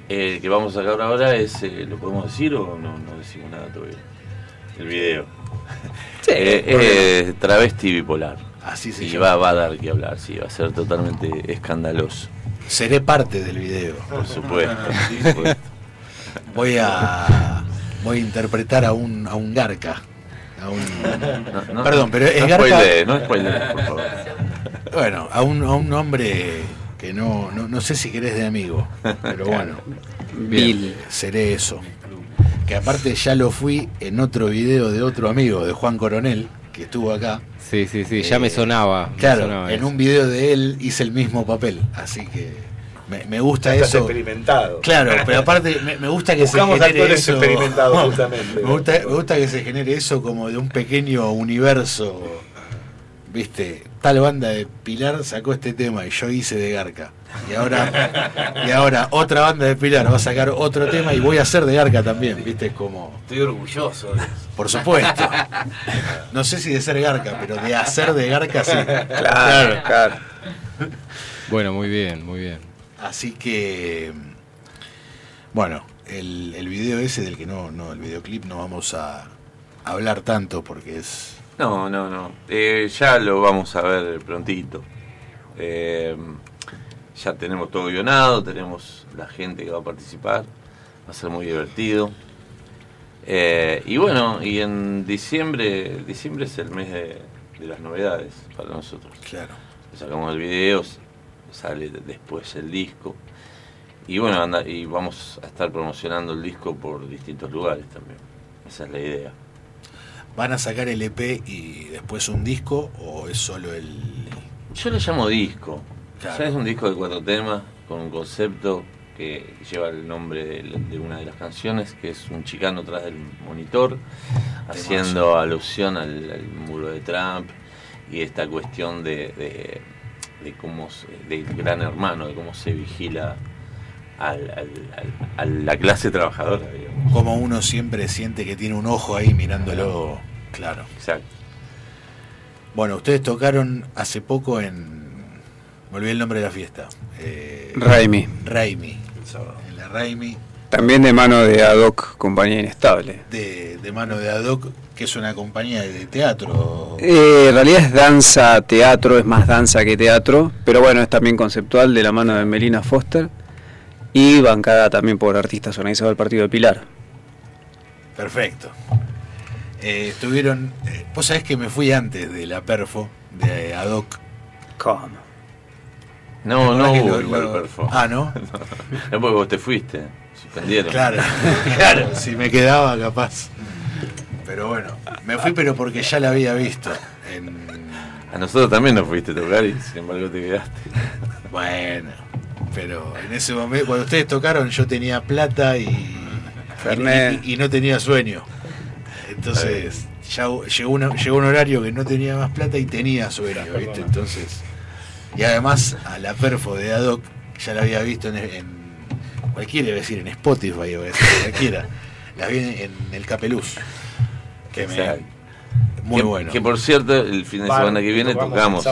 el que vamos a sacar ahora es, eh, ¿lo podemos decir o no, no decimos nada todavía? El video. Eh, es travesti bipolar. Así se y llama. va, va a dar que hablar, sí, va a ser totalmente escandaloso. Seré parte del video. Por supuesto. por supuesto. Voy a voy a interpretar a un a un Garca. A un, No, no, Perdón, pero es no Garca. spoilees, no spoilees, por favor. Bueno, a un, a un hombre que no, no, no sé si querés de amigo, pero bueno, Bill. seré eso. Que aparte ya lo fui en otro video de otro amigo, de Juan Coronel, que estuvo acá. Sí, sí, sí, ya Eh, me sonaba. me Claro, sonaba en eso. un video de él hice el mismo papel, así que me, me gusta Estás eso. experimentado. Claro, pero aparte me, me gusta que Buscamos se genere eso. experimentados, justamente. Me gusta, me gusta que se genere eso como de un pequeño universo. Viste, tal banda de Pilar sacó este tema y yo hice de Garca. Y ahora, y ahora otra banda de Pilar va a sacar otro tema y voy a hacer de Garca también, viste, como. Estoy orgulloso de eso. Por supuesto. No sé si de ser Garca, pero de hacer de Garca sí. Claro, claro. Bueno, muy bien, muy bien. Así que, bueno, el, el video ese del que no, no, el videoclip no vamos a hablar tanto porque es... No, no, no. Eh, ya lo vamos a ver prontito. Eh, ya tenemos todo guionado, tenemos la gente que va a participar. Va a ser muy divertido. Eh, y bueno, y en diciembre, diciembre es el mes de, de las novedades para nosotros. Claro. Sacamos el video, sale después el disco. Y bueno, anda, y vamos a estar promocionando el disco por distintos lugares también. Esa es la idea. ¿Van a sacar el EP y después un disco o es solo el... Yo lo llamo disco. Claro. Ya es un disco de cuatro temas con un concepto que lleva el nombre de, de una de las canciones, que es un chicano atrás del monitor, haciendo alusión al, al muro de Trump y esta cuestión de, de, de cómo del gran hermano, de cómo se vigila al- al- al- a la clase trabajadora, digamos. Como uno siempre siente que tiene un ojo ahí mirándolo, claro. Exacto. Bueno, ustedes tocaron hace poco en... Me olvidé el nombre de la fiesta. Eh, Raimi. Raimi. En la Raimi. También de mano de Adoc, compañía inestable. de, de mano de Adoc, que es una compañía de teatro. Eh, en realidad es danza, teatro, es más danza que teatro, pero bueno, es también conceptual de la mano de Melina Foster y bancada también por artistas organizados del Partido de Pilar. Perfecto. Eh, estuvieron. eh, Vos sabés que me fui antes de la Perfo, de Adoc. ¿Cómo? No, no hubo lo- igual lo- perfo. Ah, ¿no? No, porque vos te fuiste, suspendieron. Claro, claro, si me quedaba capaz. Pero bueno, me fui pero porque ya la había visto. En... A nosotros también nos fuiste a tocar y sin embargo te quedaste. Bueno, pero en ese momento, cuando ustedes tocaron, yo tenía plata y, y, y no tenía sueño. Entonces, ya llegó, una- llegó un horario que no tenía más plata y tenía sueño, ¿viste? Entonces, y además a la perfo de Adoc ya la había visto en, en cualquiera, iba a decir, en Spotify, iba a decir, cualquiera. La vi en, en el Capeluz. Que me- muy que, bueno. Que por cierto, el fin de semana que viene tocamos.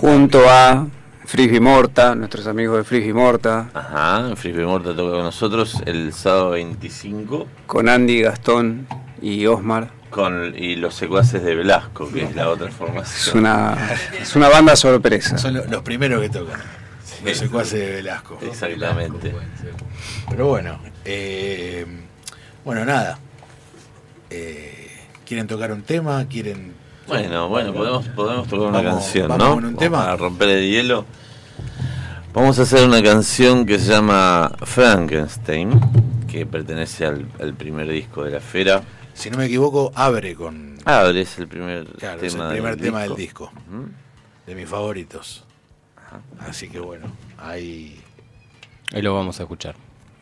Junto a Frigi Morta, nuestros amigos de Frigi Morta, Ajá, Frisbee Morta toca con nosotros el sábado 25 con Andy, Gastón y Osmar. con y los secuaces de Velasco, que es la otra formación. Es una, es una banda sorpresa. Son lo- los primeros que tocan. Los secuaces de Velasco. Exactamente. Pero bueno, eh, bueno, nada. Eh, ¿Quieren tocar un tema? ¿Quieren.? Bueno, bueno, podemos, podemos tocar una Vamos- canción, vamos ¿no? con un tema. Para romper el hielo. Vamos a hacer una canción que se llama Frankenstein, que pertenece al, al primer disco de la Fera. Si no me equivoco, abre con. Abre, es el primer Claro, tema es el primer del tema disco. del disco. De mis favoritos. Así que bueno, ahí. Ahí lo vamos a escuchar.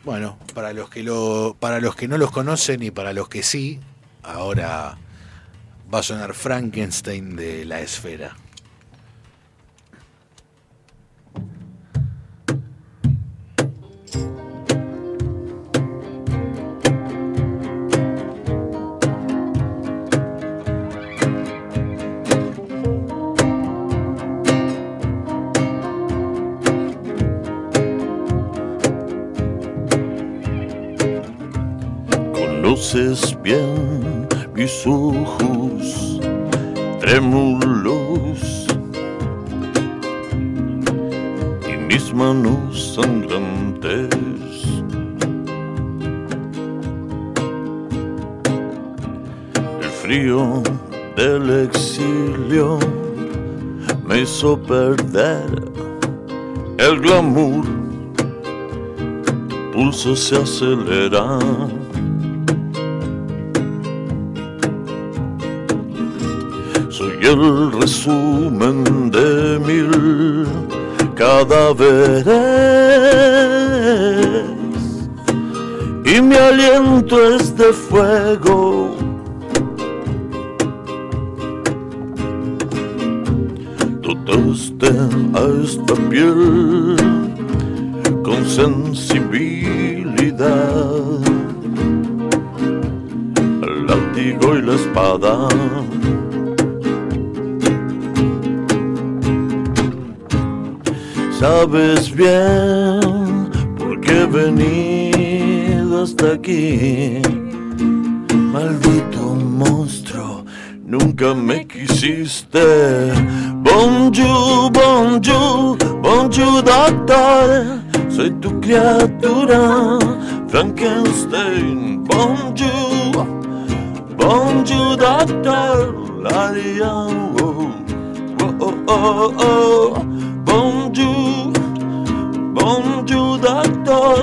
Bueno, para los que lo, para los que no los conocen y para los que sí, ahora va a sonar Frankenstein de la esfera. Conoces bien mis ojos trémulos y mis manos sangrantes. El frío del exilio me hizo perder el glamour. Pulso se acelera. El resumen de mil cadáveres y mi aliento es de fuego. Dotaste a esta piel con sensibilidad, el látigo y la espada. Sabes bien por qué he venido hasta aquí. Maldito monstruo, nunca me quisiste. Bonjour, bonjour, bonjour, doctor. Soy tu criatura, Frankenstein. Bonjour, bonjour, doctor. La dia, oh, oh, oh, oh. Bonjour, bonjour, doctor.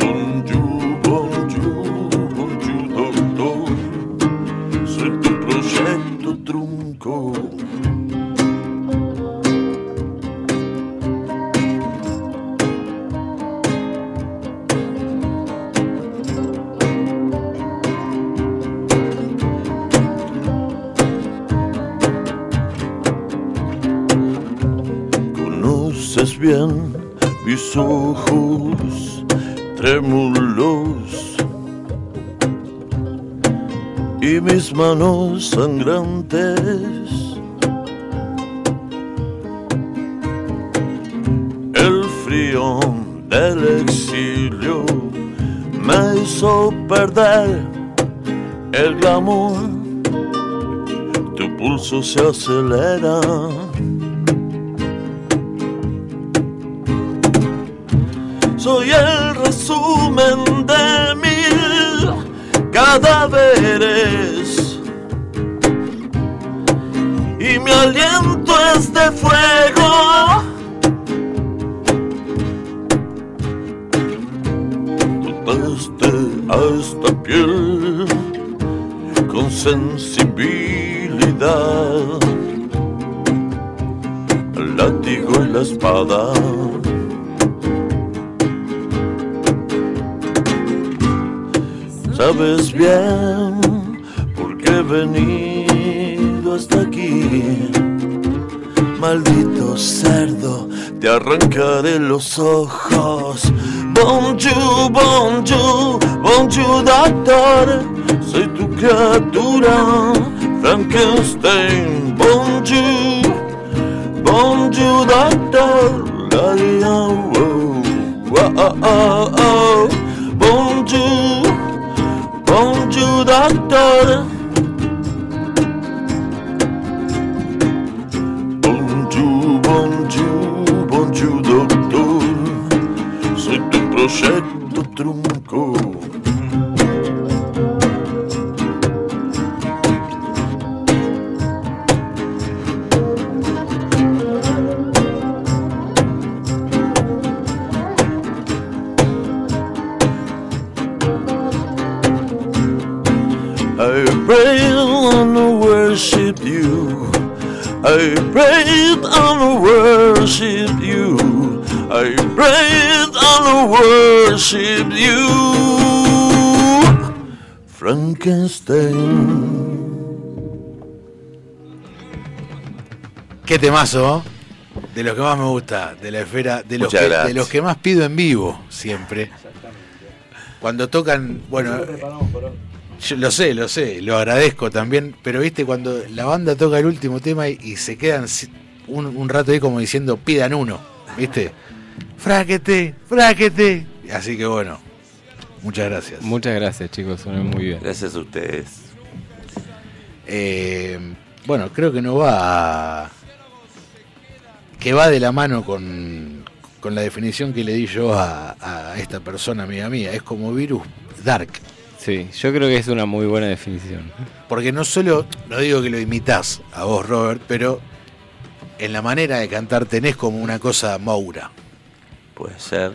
Bonjour, bonjour, bonjour, doctor. Soy tu proyecto trunco. Mis ojos trémulos y mis manos sangrantes. El frío del exilio me hizo perder el glamour. Tu pulso se acelera. Soy el resumen de mil cadáveres y mi aliento es de fuego. desde a esta piel con sensibilidad. El látigo y la espada. Sabes bien por qué he venido hasta aquí. Maldito cerdo, te arrancaré los ojos. Bonjour, bonjour, bonjour, doctor. Soy tu criatura, Frankenstein. Bonjour, bonjour, doctor. La, la, oh, oh, oh, oh, oh. Bonjour, bonjour, doctor. Bonjour, bonjour, bonjour, doctor. Soy tu proyecto trunco. I pray and worship you. Frankenstein. Qué temazo, ¿eh? de los que más me gusta, de la esfera, de los, que, de los que más pido en vivo, siempre. Cuando tocan, bueno, yo lo sé, lo sé, lo agradezco también, pero viste, cuando la banda toca el último tema y, y se quedan un rato ahí como diciendo, pidan uno, viste, fráquete, fráquete. Así que bueno, muchas gracias. Muchas gracias, chicos, suenan muy bien. Gracias a ustedes. Eh, bueno, creo que no va a- que va de la mano con, con la definición que le di yo a, a esta persona amiga mía. Es como virus dark. Sí, yo creo que es una muy buena definición. Porque no solo, no digo que lo imitas a vos, Robert, pero en la manera de cantar tenés como una cosa Moura. Puede ser.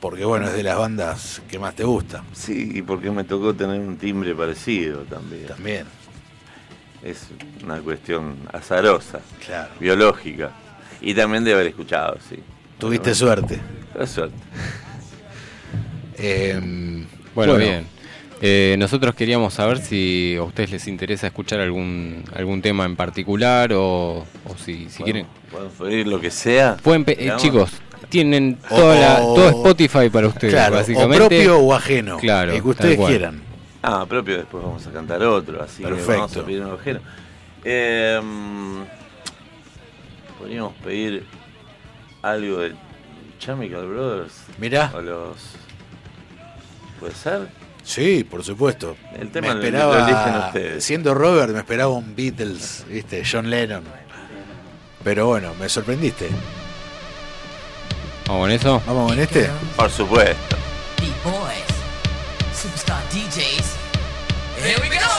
Porque bueno, es de las bandas que más te gusta. Sí, y porque me tocó tener un timbre parecido también. También. Es una cuestión azarosa, Claro. biológica. Y también de haber escuchado, sí. Tuviste suerte. Suerte. Eh, Bueno, bien. Eh, nosotros queríamos saber si a ustedes les interesa escuchar algún algún tema en particular o, o si, si quieren. Pueden pedir lo que sea. Pueden eh, chicos, tienen O- toda la- o- todo Spotify para ustedes, Claro, o básicamente. propio o ajeno, Claro, el que ustedes quieran. Ah, propio, después vamos a cantar otro, así que Perfecto. vamos a pedir un ajeno. Eh, podríamos pedir algo de Chemical Brothers. Mirá. O los. ¿Puede ser? Sí, por supuesto. El tema me lo- lo eligen esperaba, ustedes. siendo Robert, me esperaba un Beatles, ¿viste? John Lennon. Pero bueno, me sorprendiste. ¿Vamos con eso? ¿Vamos con este? Por supuesto. B-boys, superstar DJs. Here we go!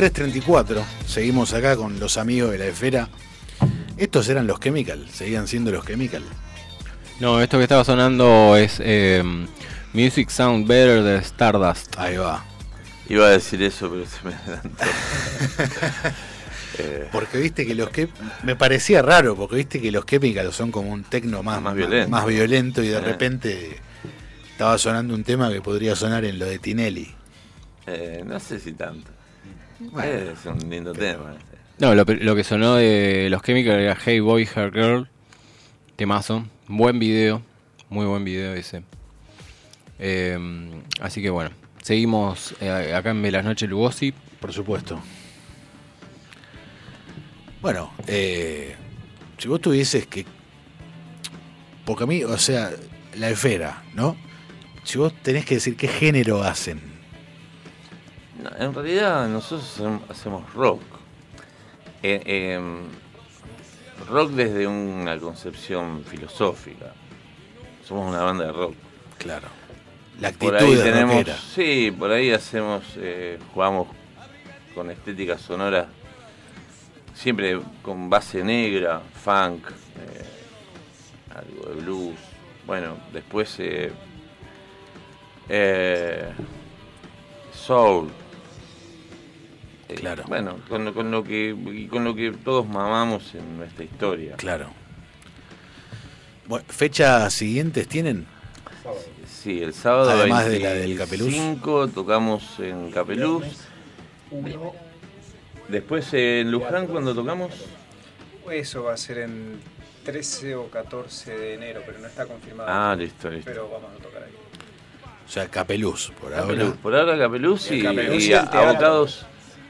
23.34. Seguimos acá con los amigos de la esfera. Estos eran los Chemical, seguían siendo los Chemical. No, esto que estaba sonando es eh, Music Sound Better de Stardust. Ahí va. Iba a decir eso, pero se me adelantó. Eh, Porque viste que los que me parecía raro, porque viste que los Chemical son como un tecno más, Más violento. más violento y de Eh. repente estaba sonando un tema que podría sonar en lo de Tinelli. eh, no sé si tanto. Bueno, Eh, es un lindo tema. este. No, lo, lo que sonó de los Chemicals era Hey Boy, Her Girl. Temazo. Buen video. Muy buen video ese. Eh, así que bueno. Seguimos eh, acá en Velas Noches Lugosi. Por supuesto. Bueno, eh, si vos tuvieses que. Porque a mí, o sea, la esfera, ¿no? Si vos tenés que decir qué género hacen. En realidad nosotros hacem- hacemos rock. Eh, em, rock desde una concepción filosófica. Somos una banda de rock. Claro. La Por actitud ahí de tenemos, rockera. sí, por ahí hacemos, eh, jugamos con estética sonora, siempre con base negra, funk, eh, algo de blues. Bueno, después soul. Eh, Claro. Bueno, con, lo- con lo que y con lo que todos mamamos en nuestra historia. Claro. Bueno, ¿Fechas siguientes tienen? Sí, el sábado Además de la del 25 tocamos en Capeluz. Después en Luján cuando tocamos, Eso va a ser en 13 o 14 de enero, pero no está confirmado. Ah, listo, listo. Pero vamos a tocar ahí. O sea, Capeluz, por Capeluz. ahora. por ahora Capeluz y, El Capeluz y abocados,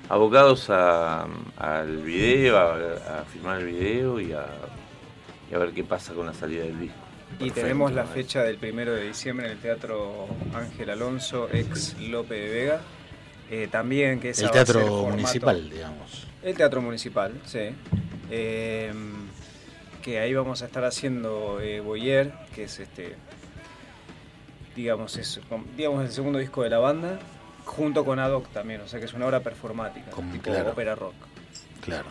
abocados a- al video, a, a filmar el video y a, y a ver qué pasa con la salida del disco. Y tenemos la ¿no? fecha del primero de diciembre en el Teatro Ángel Alonso, ex Lope de Vega. Eh, también que esa El teatro formato- municipal, digamos. El Teatro Municipal, sí. Eh, que ahí vamos a estar haciendo eh, Boyer, que es este, digamos, es digamos el segundo disco de la banda, junto con Adoc también, o sea que es una obra performática, tipo claro. ópera rock. Claro.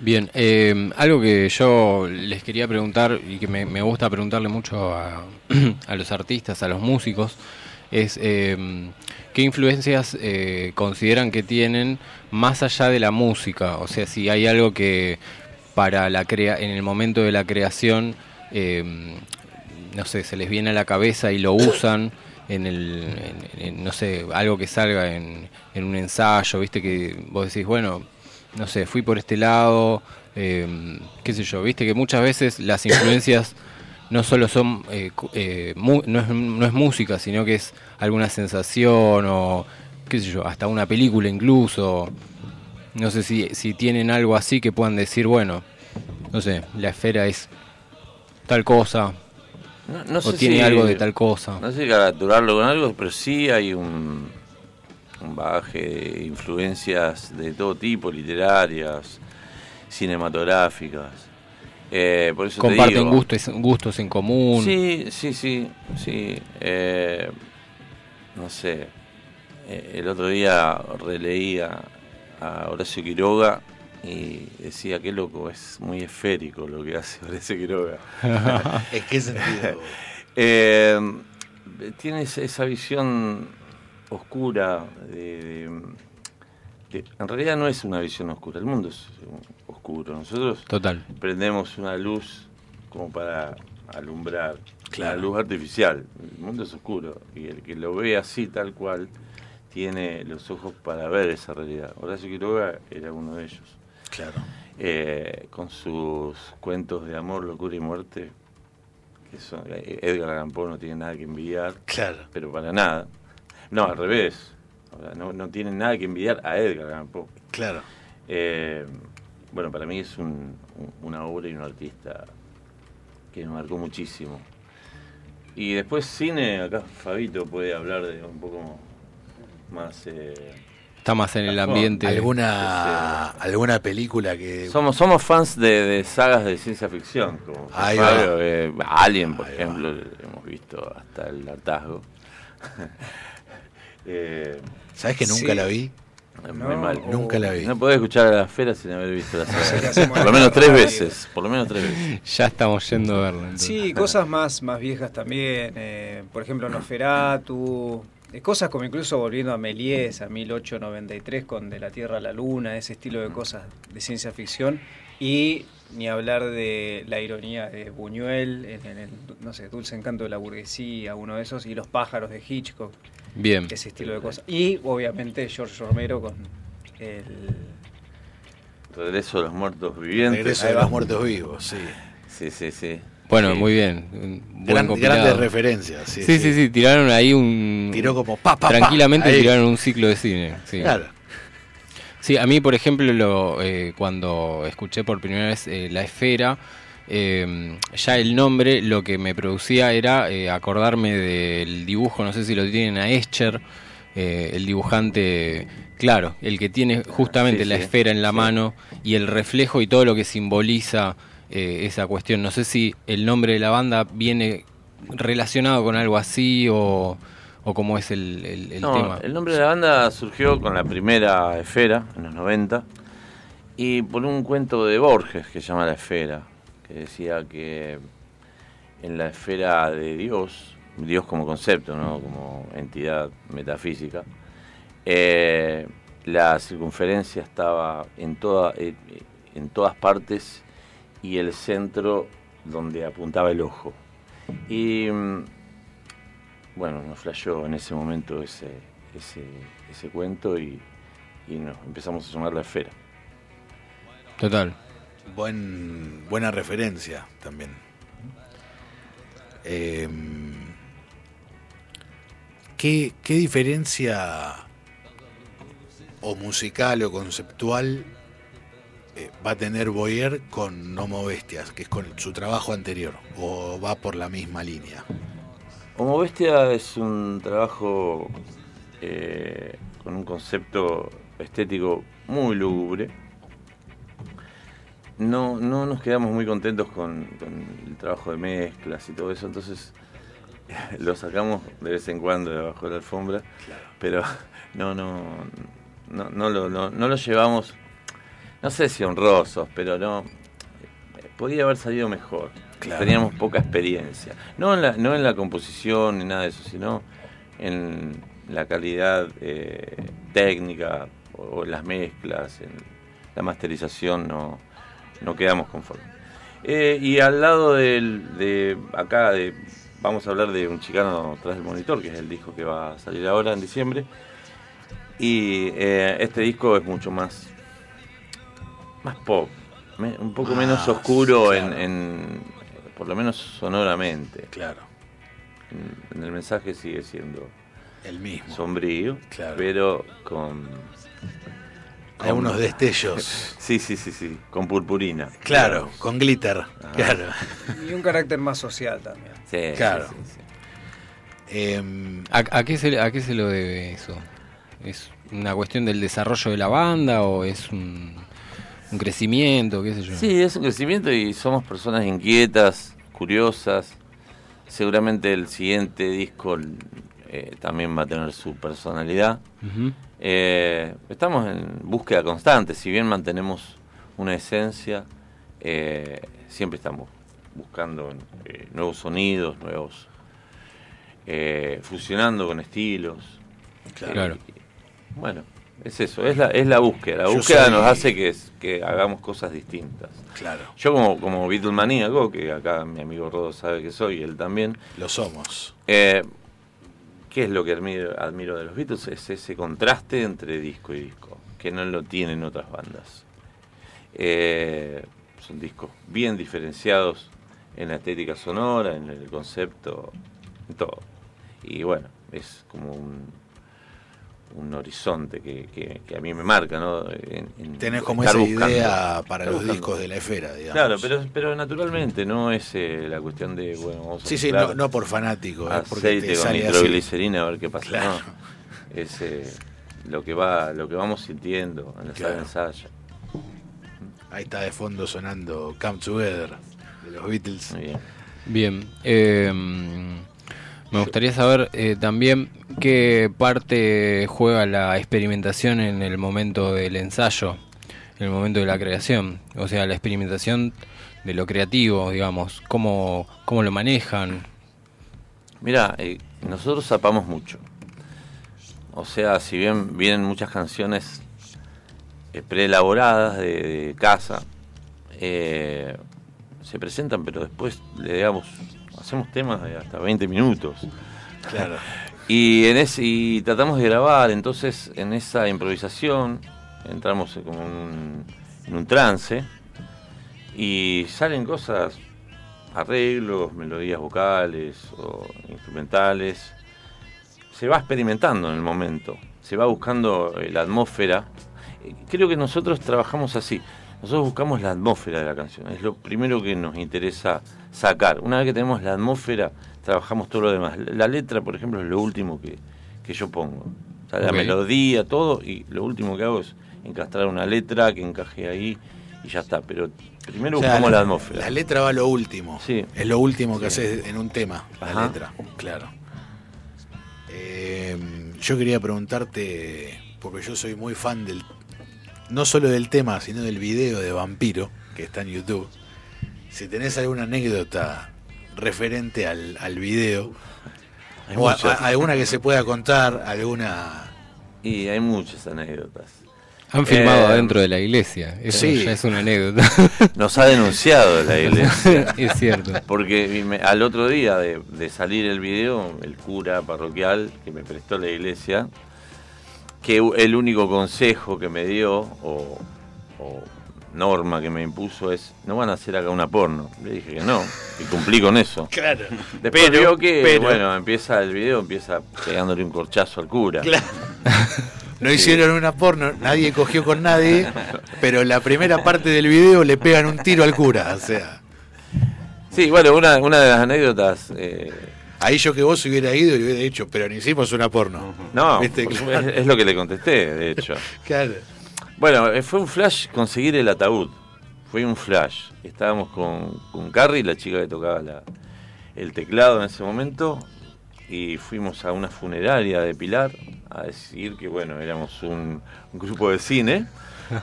Bien, eh, algo que yo les quería preguntar y que me, me gusta preguntarle mucho a, a los artistas, a los músicos, es eh, qué influencias eh, consideran que tienen más allá de la música. O sea, si hay algo que para la crea en el momento de la creación, eh, no sé, se les viene a la cabeza y lo usan en el, en- en, no sé, algo que salga en, en un ensayo, viste que vos decís, bueno, no sé, fui por este lado, eh, qué sé yo, viste que muchas veces las influencias no solo son, eh, eh, mu- no, es, no es música, sino que es alguna sensación o, qué sé yo, hasta una película incluso. No sé si, si tienen algo así que puedan decir, bueno, no sé, la esfera es tal cosa, No, no o sé tiene si- algo de tal cosa. No sé si capturarlo con algo, pero sí hay un, un bagaje de influencias de todo tipo, literarias, cinematográficas. Eh, por eso te Comparten digo, gustos, gustos en común. Sí, sí, sí, sí. Eh, no sé. Eh, el otro día releía a Horacio Quiroga y decía que loco, es muy esférico lo que hace Horacio Quiroga. ¿En qué sentido? Eh, tiene esa- visión oscura de, de- que en realidad no es una visión oscura, el mundo es oscuro. Nosotros Total. prendemos una luz como para alumbrar, Claro. la luz artificial. El mundo es oscuro y el que lo ve así tal cual tiene los ojos para ver esa realidad. Horacio Quiroga era uno de ellos. Claro. Eh, con sus cuentos de amor, locura y muerte, que son, eh, Edgar Allan Poe no tiene nada que envidiar, Claro. pero para nada. No, al revés. No, no tiene nada que envidiar a Edgar Allan Poe. Claro. Eh, bueno, para mí es un- un- una obra y un artista que me marcó muchísimo. Y después cine, acá Fabito puede hablar de un poco más... eh, Está más en el ambiente. ¿Alguna, alguna película que. Somos, somos fans de, de sagas de ciencia ficción, como Ahí Fabio, va. eh, Alien, por Ahí ejemplo, hemos visto hasta el hartazgo. Eh, ¿Sabes que nunca sí. la vi? Muy No, mal. Nunca la vi. No podés escuchar a la esfera sin haber visto la saga. Por lo menos tres veces. Por lo menos tres veces. Ya estamos yendo a verlo. entonces. Sí, cosas más, más viejas también. eh, por ejemplo, Nosferatu. Eh, cosas como incluso volviendo a Méliès, a 1893, con De la Tierra a la Luna, ese estilo de cosas de ciencia ficción. Y ni hablar de la ironía de Buñuel, en, en el, no sé, Dulce Encanto de la Burguesía, uno de esos, y Los pájaros de Hitchcock. Bien. Ese estilo de cosas. Y obviamente George Romero con el. Regreso de los muertos vivientes. Regreso de los muertos vivos, sí. Sí, sí, sí. Bueno, muy bien. Gran- grandes referencias, sí, Sí, sí, sí. sí, tiraron ahí un. Tiró como pa, Tranquilamente ahí. tiraron un ciclo de cine. Sí. Claro. Sí, a mí, por ejemplo, lo, eh, cuando escuché por primera vez eh, La Esfera, eh, ya el nombre lo que me producía era eh, acordarme del dibujo, no sé si lo tienen a Escher, eh, el dibujante, claro, el que tiene justamente Sí, la sí, esfera en la sí. mano y el reflejo y todo lo que simboliza eh, esa cuestión. No sé si el nombre de la banda viene relacionado con algo así o, o cómo es el, el- el No, tema. el nombre de la banda surgió con la primera esfera, en los 90, y por un cuento de Borges que se llama La Esfera, que decía que en la esfera de Dios, Dios como concepto, ¿no? como entidad metafísica, eh, la circunferencia estaba en, toda, eh, en todas partes y el centro donde apuntaba el ojo. Y mm, bueno, nos flasheó en ese momento ese, ese, ese cuento y, y nos empezamos a llamar la esfera. Total. Buen, buena referencia también. Eh, ¿qué, ¿Qué diferencia o musical o conceptual eh, va a tener Boyer con Homo Bestias, que es con su trabajo anterior? ¿O va por la misma línea? Homo Bestia es un trabajo eh, con un concepto estético muy lúgubre. No, no nos quedamos muy contentos con, con el trabajo de mezclas y todo eso, entonces lo sacamos de vez en cuando debajo de la alfombra, pero no, no, no, no, lo, no, no lo llevamos, no sé si honrosos, pero no, podía haber salido mejor. Claro. Teníamos poca experiencia. No en, la, no en la composición ni nada de eso, sino en la calidad eh, técnica o, o en las mezclas, en la masterización no, no quedamos conformes. Eh, y al lado del, de acá, de, vamos a hablar de Un Chicano tras el monitor, que es el disco que va a salir ahora en diciembre. Y eh, este disco es mucho más, más pop, me- un poco menos Más, oscuro en, claro. en- por lo menos sonoramente. Claro. En, en el mensaje sigue siendo El mismo. sombrío, Claro. pero con, Hay unos destellos. Sí, sí, sí, sí, con purpurina. Claro, con glitter. Ajá. Claro. Y un carácter más social también. Sí, Claro. sí, sí, sí. Em, ¿A, a qué se, ¿A qué se lo debe eso? ¿Es una cuestión del desarrollo de la banda o es un, un crecimiento? ¿Qué sé yo? Sí, es un crecimiento y somos personas inquietas, curiosas. Seguramente el siguiente disco eh, también va a tener su personalidad. Eh, estamos en búsqueda constante, si bien mantenemos una esencia, eh, siempre estamos buscando eh, nuevos sonidos, nuevos, fusionando con estilos. Claro. Bueno, es eso, es la, es la búsqueda. La búsqueda soy- nos hace que, que hagamos cosas distintas. claro, Yo como, como Beatlemaníaco, que acá mi amigo Rodo sabe que soy, él también, lo somos. eh, ¿Qué es lo que admiro, admiro de los Beatles? Es ese contraste entre disco y disco, que no lo tienen otras bandas. Eh, son discos bien diferenciados en la estética sonora, en el concepto, en todo. Y bueno, es como un, un horizonte que, que- que a mí me marca, ¿no? En- en Tenés como esa buscando, idea para los buscando. discos de la esfera, digamos. Claro, pero, pero naturalmente no es eh, la cuestión de, bueno, vamos a Sí, sí, no, no por fanático, es porque aceite te con nitroglicerina a ver qué pasa. Claro. No, es eh, lo que va, lo que vamos sintiendo en la sala de Claro. ensayo. Ahí está de fondo sonando Come Together de los Beatles. Muy bien. Bien. eh, Me gustaría saber eh, también qué parte juega la experimentación en el momento del ensayo, en el momento de la creación. O sea, la experimentación de lo creativo, digamos, cómo, cómo lo manejan. Mira, eh, nosotros zapamos mucho. O sea, si bien vienen muchas canciones eh, preelaboradas de, de casa, eh, se presentan, pero después le damos, hacemos temas de hasta 20 minutos. Claro. Y, en ese, y tratamos de grabar, entonces en esa improvisación entramos como en un, en un trance y salen cosas, arreglos, melodías vocales o instrumentales. Se va experimentando en el momento, se va buscando eh, la atmósfera. Creo que nosotros trabajamos así. Nosotros buscamos la atmósfera de la canción, es lo primero que nos interesa sacar. Una vez que tenemos la atmósfera, trabajamos todo lo demás. La letra, por ejemplo, es lo último que, que yo pongo. O sea, La melodía, todo, y lo último que hago es encastrar una letra que encaje ahí y ya está. Pero primero O sea, buscamos la atmósfera. La letra va a lo último. Sí. Es lo último que Sí. haces en un tema, la Ajá. letra. Claro. Eh, yo quería preguntarte, porque yo soy muy fan del. No solo del tema, sino del video de Vampiro, que está en YouTube. Si tenés alguna anécdota referente al, al video, Hay o a- muchas. a- alguna que se pueda contar, alguna. Y hay muchas anécdotas. Han filmado Eh, adentro de la iglesia. Eso sí. ya es una anécdota. Nos ha denunciado la iglesia. Es cierto. Porque me- al otro día de, de salir el video, el cura parroquial que me prestó la iglesia, que el único consejo que me dio o, o norma que me impuso es, no van a hacer acá una porno. Le dije que no, y cumplí con eso. Claro. Después Pero- vio que, pero- bueno, empieza el video, empieza pegándole un corchazo al cura. Claro. No hicieron una porno, nadie cogió con nadie, pero la primera parte del video le pegan un tiro al cura, o sea. Sí, bueno, una, una de las anécdotas... eh, Ahí yo que vos hubiera ido y le hubiera dicho, pero ni hicimos una porno. No, es, es lo que le contesté, de hecho. Claro. Bueno, eh, fue un flash conseguir el ataúd. Fue un flash. Estábamos con, con Carrie, la chica que tocaba la- el teclado en ese momento, y fuimos a una funeraria de Pilar a decir que, bueno, éramos un, un grupo de cine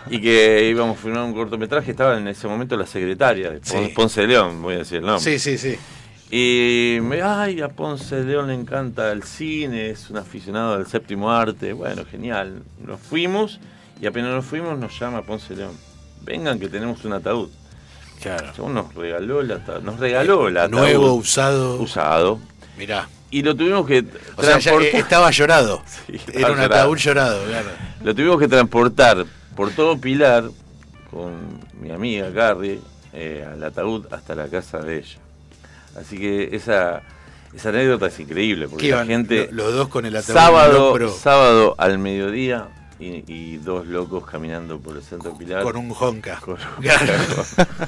y que íbamos a filmar un cortometraje. Estaba en ese momento la secretaria de Pon- Sí. Ponce de León, voy a decir el nombre. Sí, sí, sí. Y me, ay, a Ponce de León le encanta el cine, es un aficionado del séptimo arte. Bueno, genial. Nos fuimos y apenas nos fuimos nos llama Ponce León. Vengan que tenemos un ataúd. Claro. Nos regaló el ataúd. Nos regaló el ataúd. Nuevo, usado. Usado. Mirá. Y lo tuvimos que O sea, ya eh, estaba llorado. Sí, Era un llorado. ataúd llorado, claro. Lo tuvimos que transportar por todo Pilar con mi amiga Carrie eh, al ataúd hasta la casa de ella. Así que esa, esa anécdota es increíble porque ¿Qué la gente lo- los dos con el ataúd sábado, sábado al mediodía y, y dos locos caminando por el centro Pilar Con un honka. Con un Claro. honka.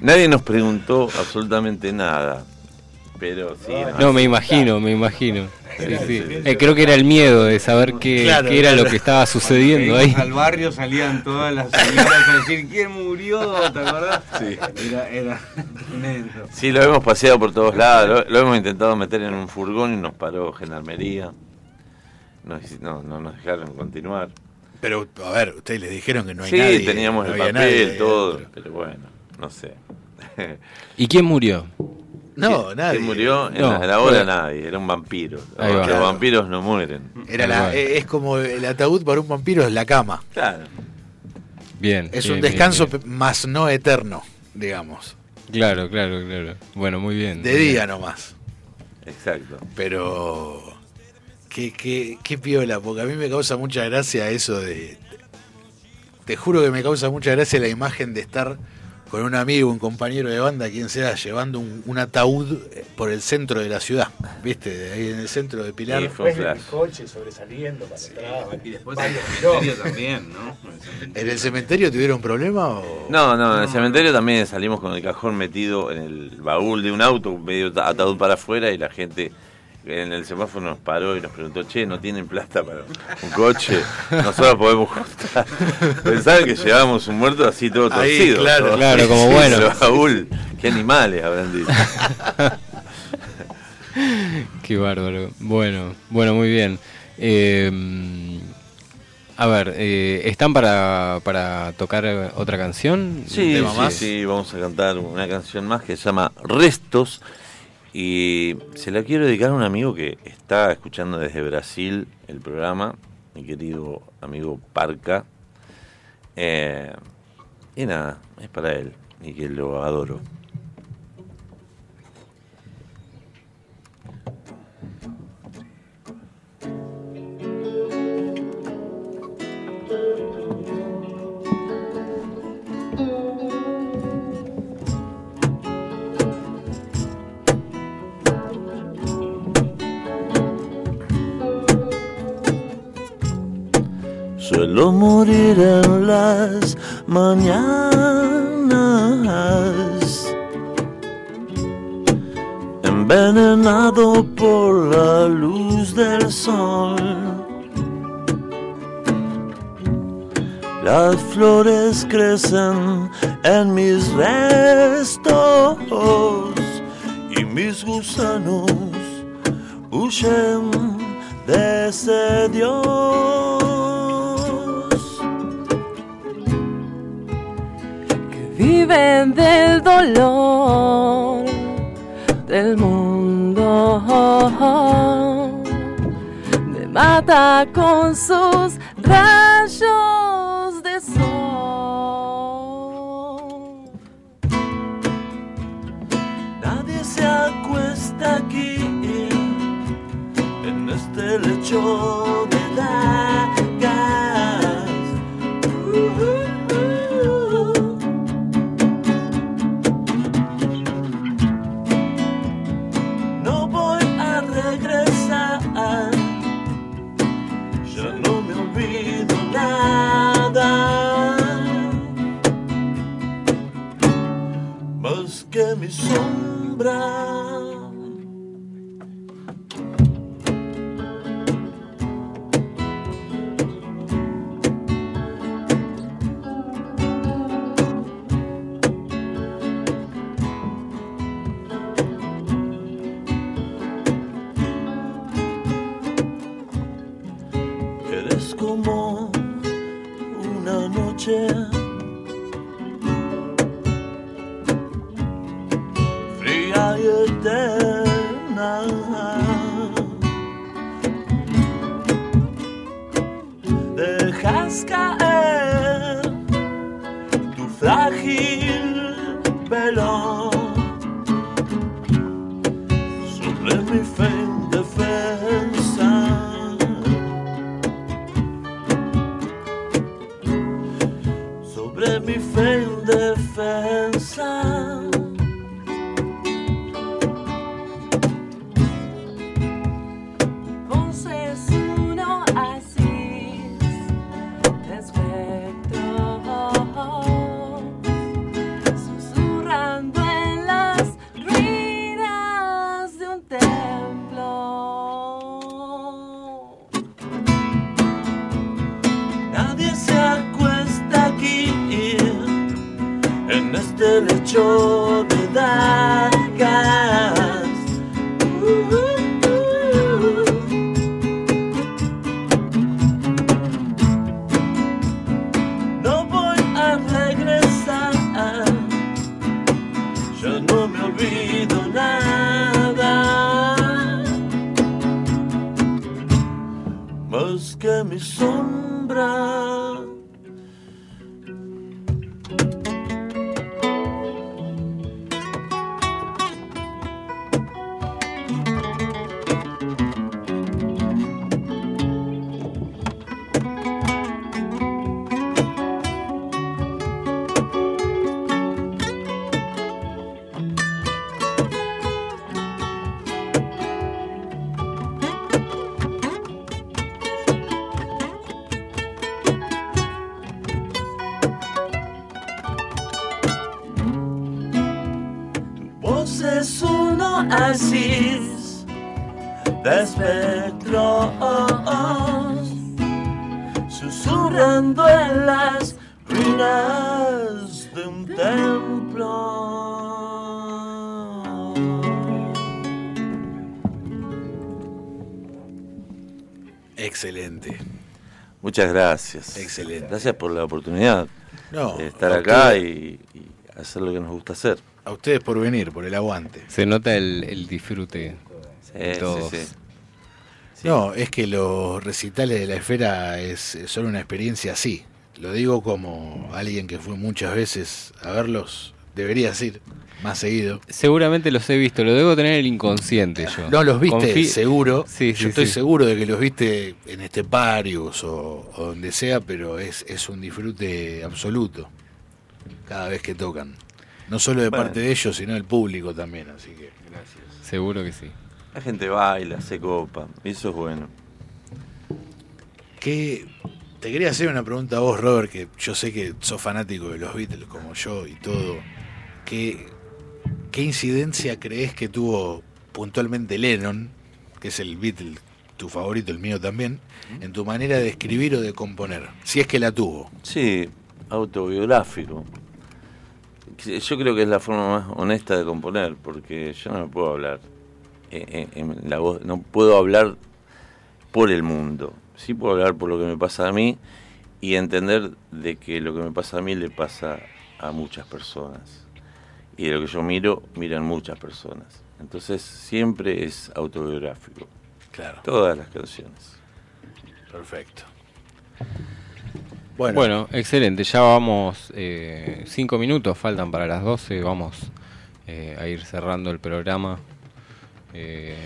Nadie nos preguntó absolutamente nada. Pero sí. No, me imagino, me imagino. Sí, sí. Eh, creo que era el miedo de saber qué, Claro, qué era claro. lo que estaba sucediendo Cuando ahí. al barrio salían todas las señoras a decir quién murió, ¿te acordás? Sí. Era, era tremendo. Sí, lo hemos paseado por todos lados, lo, lo hemos intentado meter en un furgón y nos paró Gendarmería. No, no, no nos dejaron continuar. Pero, a ver, ustedes les dijeron que no hay sí, nadie. teníamos no el papel, nadie todo, pero bueno, no sé. ¿Y quién murió? No, ¿Quién- nadie. quién murió? En No, la, la hora nadie, era un vampiro. Va. Los Claro. vampiros no mueren. Era la, eh, es como el ataúd para un vampiro es la cama. Claro. Bien. Es bien, un descanso bien. más no eterno, digamos. Claro, claro, claro. Bueno, muy bien. De día nomás. Exacto. Pero qué, qué, qué piola, porque a mí me causa mucha gracia eso de. Te juro que me causa mucha gracia la imagen de estar con un amigo, un compañero de banda, quien sea, llevando un, un ataúd por el centro de la ciudad. ¿Viste? De Ahí en el centro de Pilar. Sí, un flash. coche sobresaliendo para atrás. Y después en el cementerio también, ¿no? En el cementerio. ¿En el cementerio tuvieron problema o.? No, no, en el cementerio también salimos con el cajón metido en el baúl de un auto, medio ta- ataúd para afuera y la gente en el semáforo nos paró y nos preguntó, che, ¿no tienen plata para un coche? Nosotros podemos juntar. Pensaban que llevábamos un muerto así todo Ahí, torcido. claro. Claro, como bueno. El baúl, qué animales habrán dicho. Qué bárbaro. Bueno, bueno, muy bien. Eh, a ver, eh, ¿están para, para tocar otra canción? Sí, ¿Un tema sí, sí, vamos a cantar una canción más que se llama Restos y se la quiero dedicar a un amigo que está escuchando desde Brasil el programa, mi querido amigo Parca. Eh, y nada, es para él y que lo adoro. Suelo morir en las mañanas, envenenado por la luz del sol. Las flores crecen en mis restos y mis gusanos huyen de ese Dios. Viven del dolor del mundo. Me mata con sus rayos de sol. Nadie se acuesta aquí en este lecho sombra. Eres como una noche espectros susurrando en las ruinas de un templo. Excelente. Muchas gracias. Excelente. Gracias por la oportunidad No, de estar acá usted- y, y hacer lo que nos gusta hacer. A ustedes por venir, por el aguante. Se nota el, el disfrute de sí, todos. sí. No, es que los recitales de la esfera es, son una experiencia así. Lo digo como alguien que fue muchas veces a verlos. Deberías ir más seguido. Seguramente los he visto, lo debo tener en el inconsciente yo. No los viste, Confi- seguro. Sí, Yo sí, estoy sí. seguro de que los viste en Esteparius o, o donde sea, pero es, es un disfrute absoluto cada vez que tocan. No solo de Bueno. parte de ellos, sino del público también. Así que gracias. Seguro que sí. La gente baila, se copa, y eso es bueno. ¿Qué, te quería hacer una pregunta a vos, Robert, que yo sé que sos fanático de los Beatles como yo y todo. ¿Qué, qué incidencia crees que tuvo puntualmente Lennon, que es el Beatle, tu favorito, el mío también, en tu manera de escribir o de componer? Si es que la tuvo. Sí, autobiográfico. Que Yo creo que es la forma más honesta de componer, porque yo no me puedo hablar en, en la voz, no puedo hablar por el mundo. Sí puedo hablar por lo que me pasa a mí y entender de que lo que me pasa a mí le pasa a muchas personas. Y de lo que yo miro, miran muchas personas. Entonces siempre es autobiográfico. Claro. Todas las canciones. Perfecto. Bueno, excelente. Ya vamos eh, cinco minutos, faltan para las 12. Vamos eh, a ir cerrando el programa. Eh,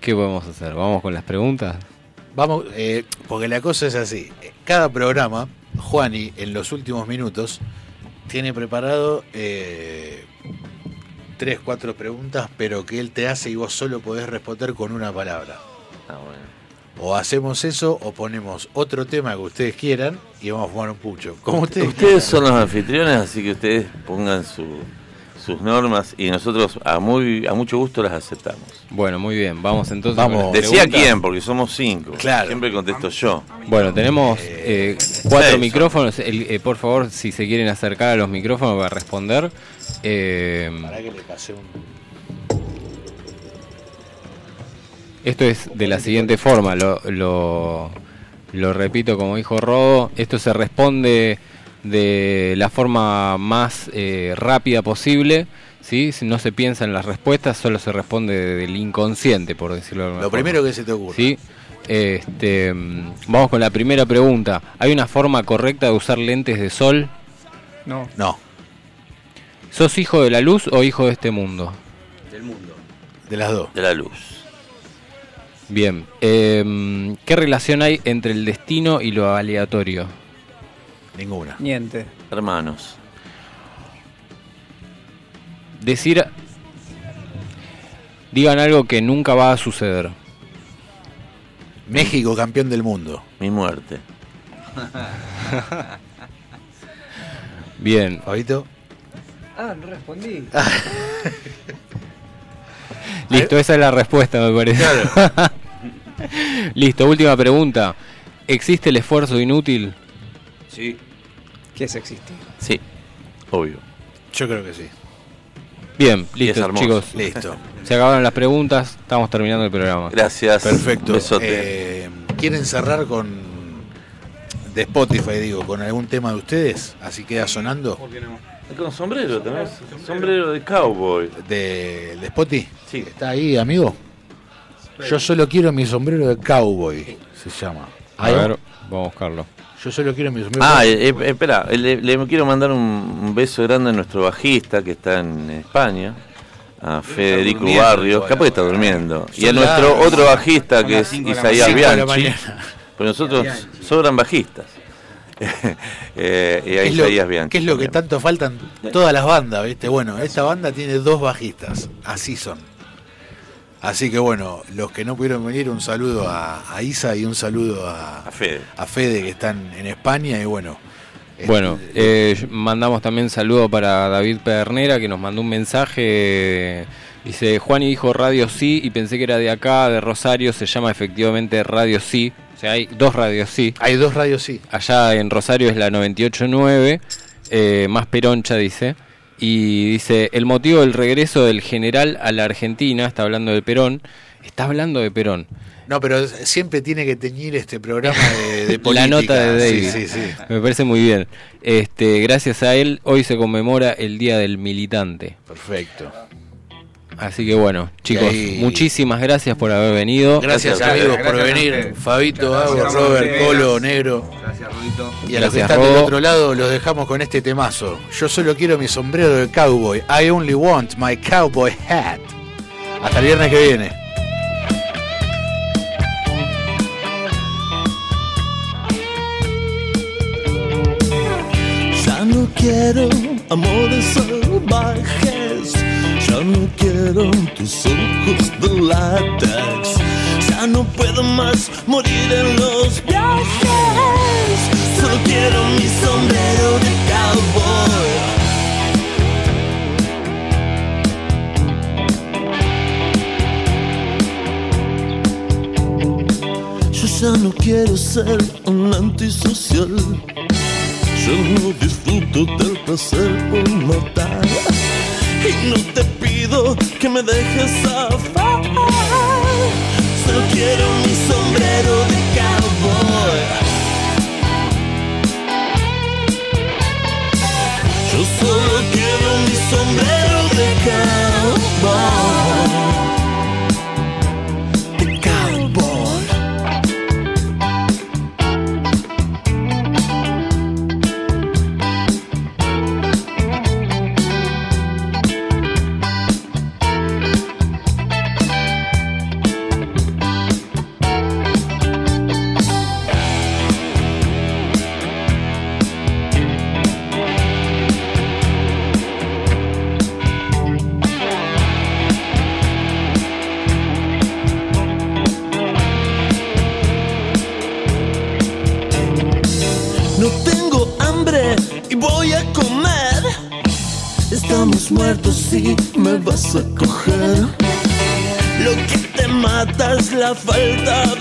¿Qué podemos hacer? ¿Vamos con las preguntas? Vamos, eh, porque la cosa es así. Cada programa, Juani, en los últimos minutos, tiene preparado eh, tres, cuatro preguntas, pero que él te hace y vos solo podés responder con una palabra. Ah, bueno. O hacemos eso o ponemos otro tema que ustedes quieran y vamos a fumar un pucho. Como ustedes. Ustedes son los anfitriones, así que ustedes pongan su- sus normas y nosotros a muy a mucho gusto las aceptamos. Bueno, muy bien. Vamos entonces. Vamos. Decía preguntas. quién, porque somos cinco. Claro. Siempre contesto yo. Bueno, tenemos eh, cuatro seis. micrófonos. El- eh, por favor, si se quieren acercar a los micrófonos para responder. Eh, Para que le pase un. Esto es de la siguiente forma, lo, lo, lo repito como dijo Rodo, esto se responde de la forma más eh, rápida posible, ¿sí? Si no se piensa en las respuestas, solo se responde del inconsciente, por decirlo de alguna Lo forma. primero que se te ocurra. ¿Sí? Este, vamos con la primera pregunta. ¿Hay una forma correcta de usar lentes de sol? No. No, ¿Sos hijo de la luz o hijo de este mundo? Del mundo. de las dos. De la luz. Bien. Em, ¿Qué relación hay entre el destino y lo aleatorio? Ninguna. Niente. Hermanos. Decir. Digan algo que nunca va a suceder. México campeón del mundo. Mi muerte. Bien. Fabito. Ah, no respondí. Listo, esa es la respuesta, me parece. Listo, última pregunta. ¿Existe el esfuerzo inútil? Sí. ¿Qué es existir? Sí, obvio. Yo creo que sí. Bien, listo, chicos. Listo. Se acabaron las preguntas, estamos terminando el programa. Gracias. Perfecto. Besote. Eh, ¿Quieren cerrar con de Spotify, digo, con algún tema de ustedes? Así queda sonando. Con sombrero, tenés sombrero de cowboy. ¿De, de Spotify? Sí. ¿Está ahí, amigo? Yo solo quiero mi sombrero de cowboy, se llama. A ver, vamos a buscarlo. Yo solo quiero mi sombrero. Ah, eh, eh, espera, le, le quiero mandar un, un beso grande a nuestro bajista que está en España, a Federico Barrios, capaz que está durmiendo, y a nuestro otro bajista que es Isaías Bianchi, pero nosotros Bianchi. sobran bajistas. Eh, y a ¿Qué es, lo, Isaías Bianchi. qué es lo que tanto faltan todas las bandas, ¿viste? Bueno, esta banda tiene dos bajistas, así son. Así que bueno, los que no pudieron venir, un saludo a, a Isa y un saludo a, A Fede. a Fede que están en España y bueno. Bueno, este, eh, mandamos también saludo para David Pedernera que nos mandó un mensaje. Dice, Juan y dijo Radio Sí y pensé que era de acá, de Rosario, se llama efectivamente Radio Sí. O sea, hay dos radios Sí. hay dos radios sí. Allá en Rosario es la 98.9, eh, más peroncha dice. Y dice, el motivo del regreso del general a la Argentina, está hablando de Perón, está hablando de Perón. No, pero siempre tiene que teñir este programa de, de política. La nota de David. Sí, sí, sí. Me parece muy bien. Este, gracias a él, hoy se conmemora el Día del Militante. Perfecto. Así que bueno, chicos, ahí- muchísimas gracias por haber venido. Gracias, amigos por venir. Fabito, Agua, Robert, Colo, Negro. Gracias, Rudito. Y a los que Gracias, están del otro lado los dejamos con este temazo. Yo solo quiero mi sombrero de cowboy. I only want my cowboy hat. Hasta el viernes que viene. Ya no quiero amores salvajes, ya no quiero tus ojos de látex, ya no puedo más morir en los viajes, solo quiero mi sombrero de cowboy. Yo ya no quiero ser un antisocial. Yo no disfruto del placer por matar. Y no te pido que me dejes zafar. Solo quiero mi sombrero de cowboy. Yo solo quiero mi sombrero de cowboy. Falta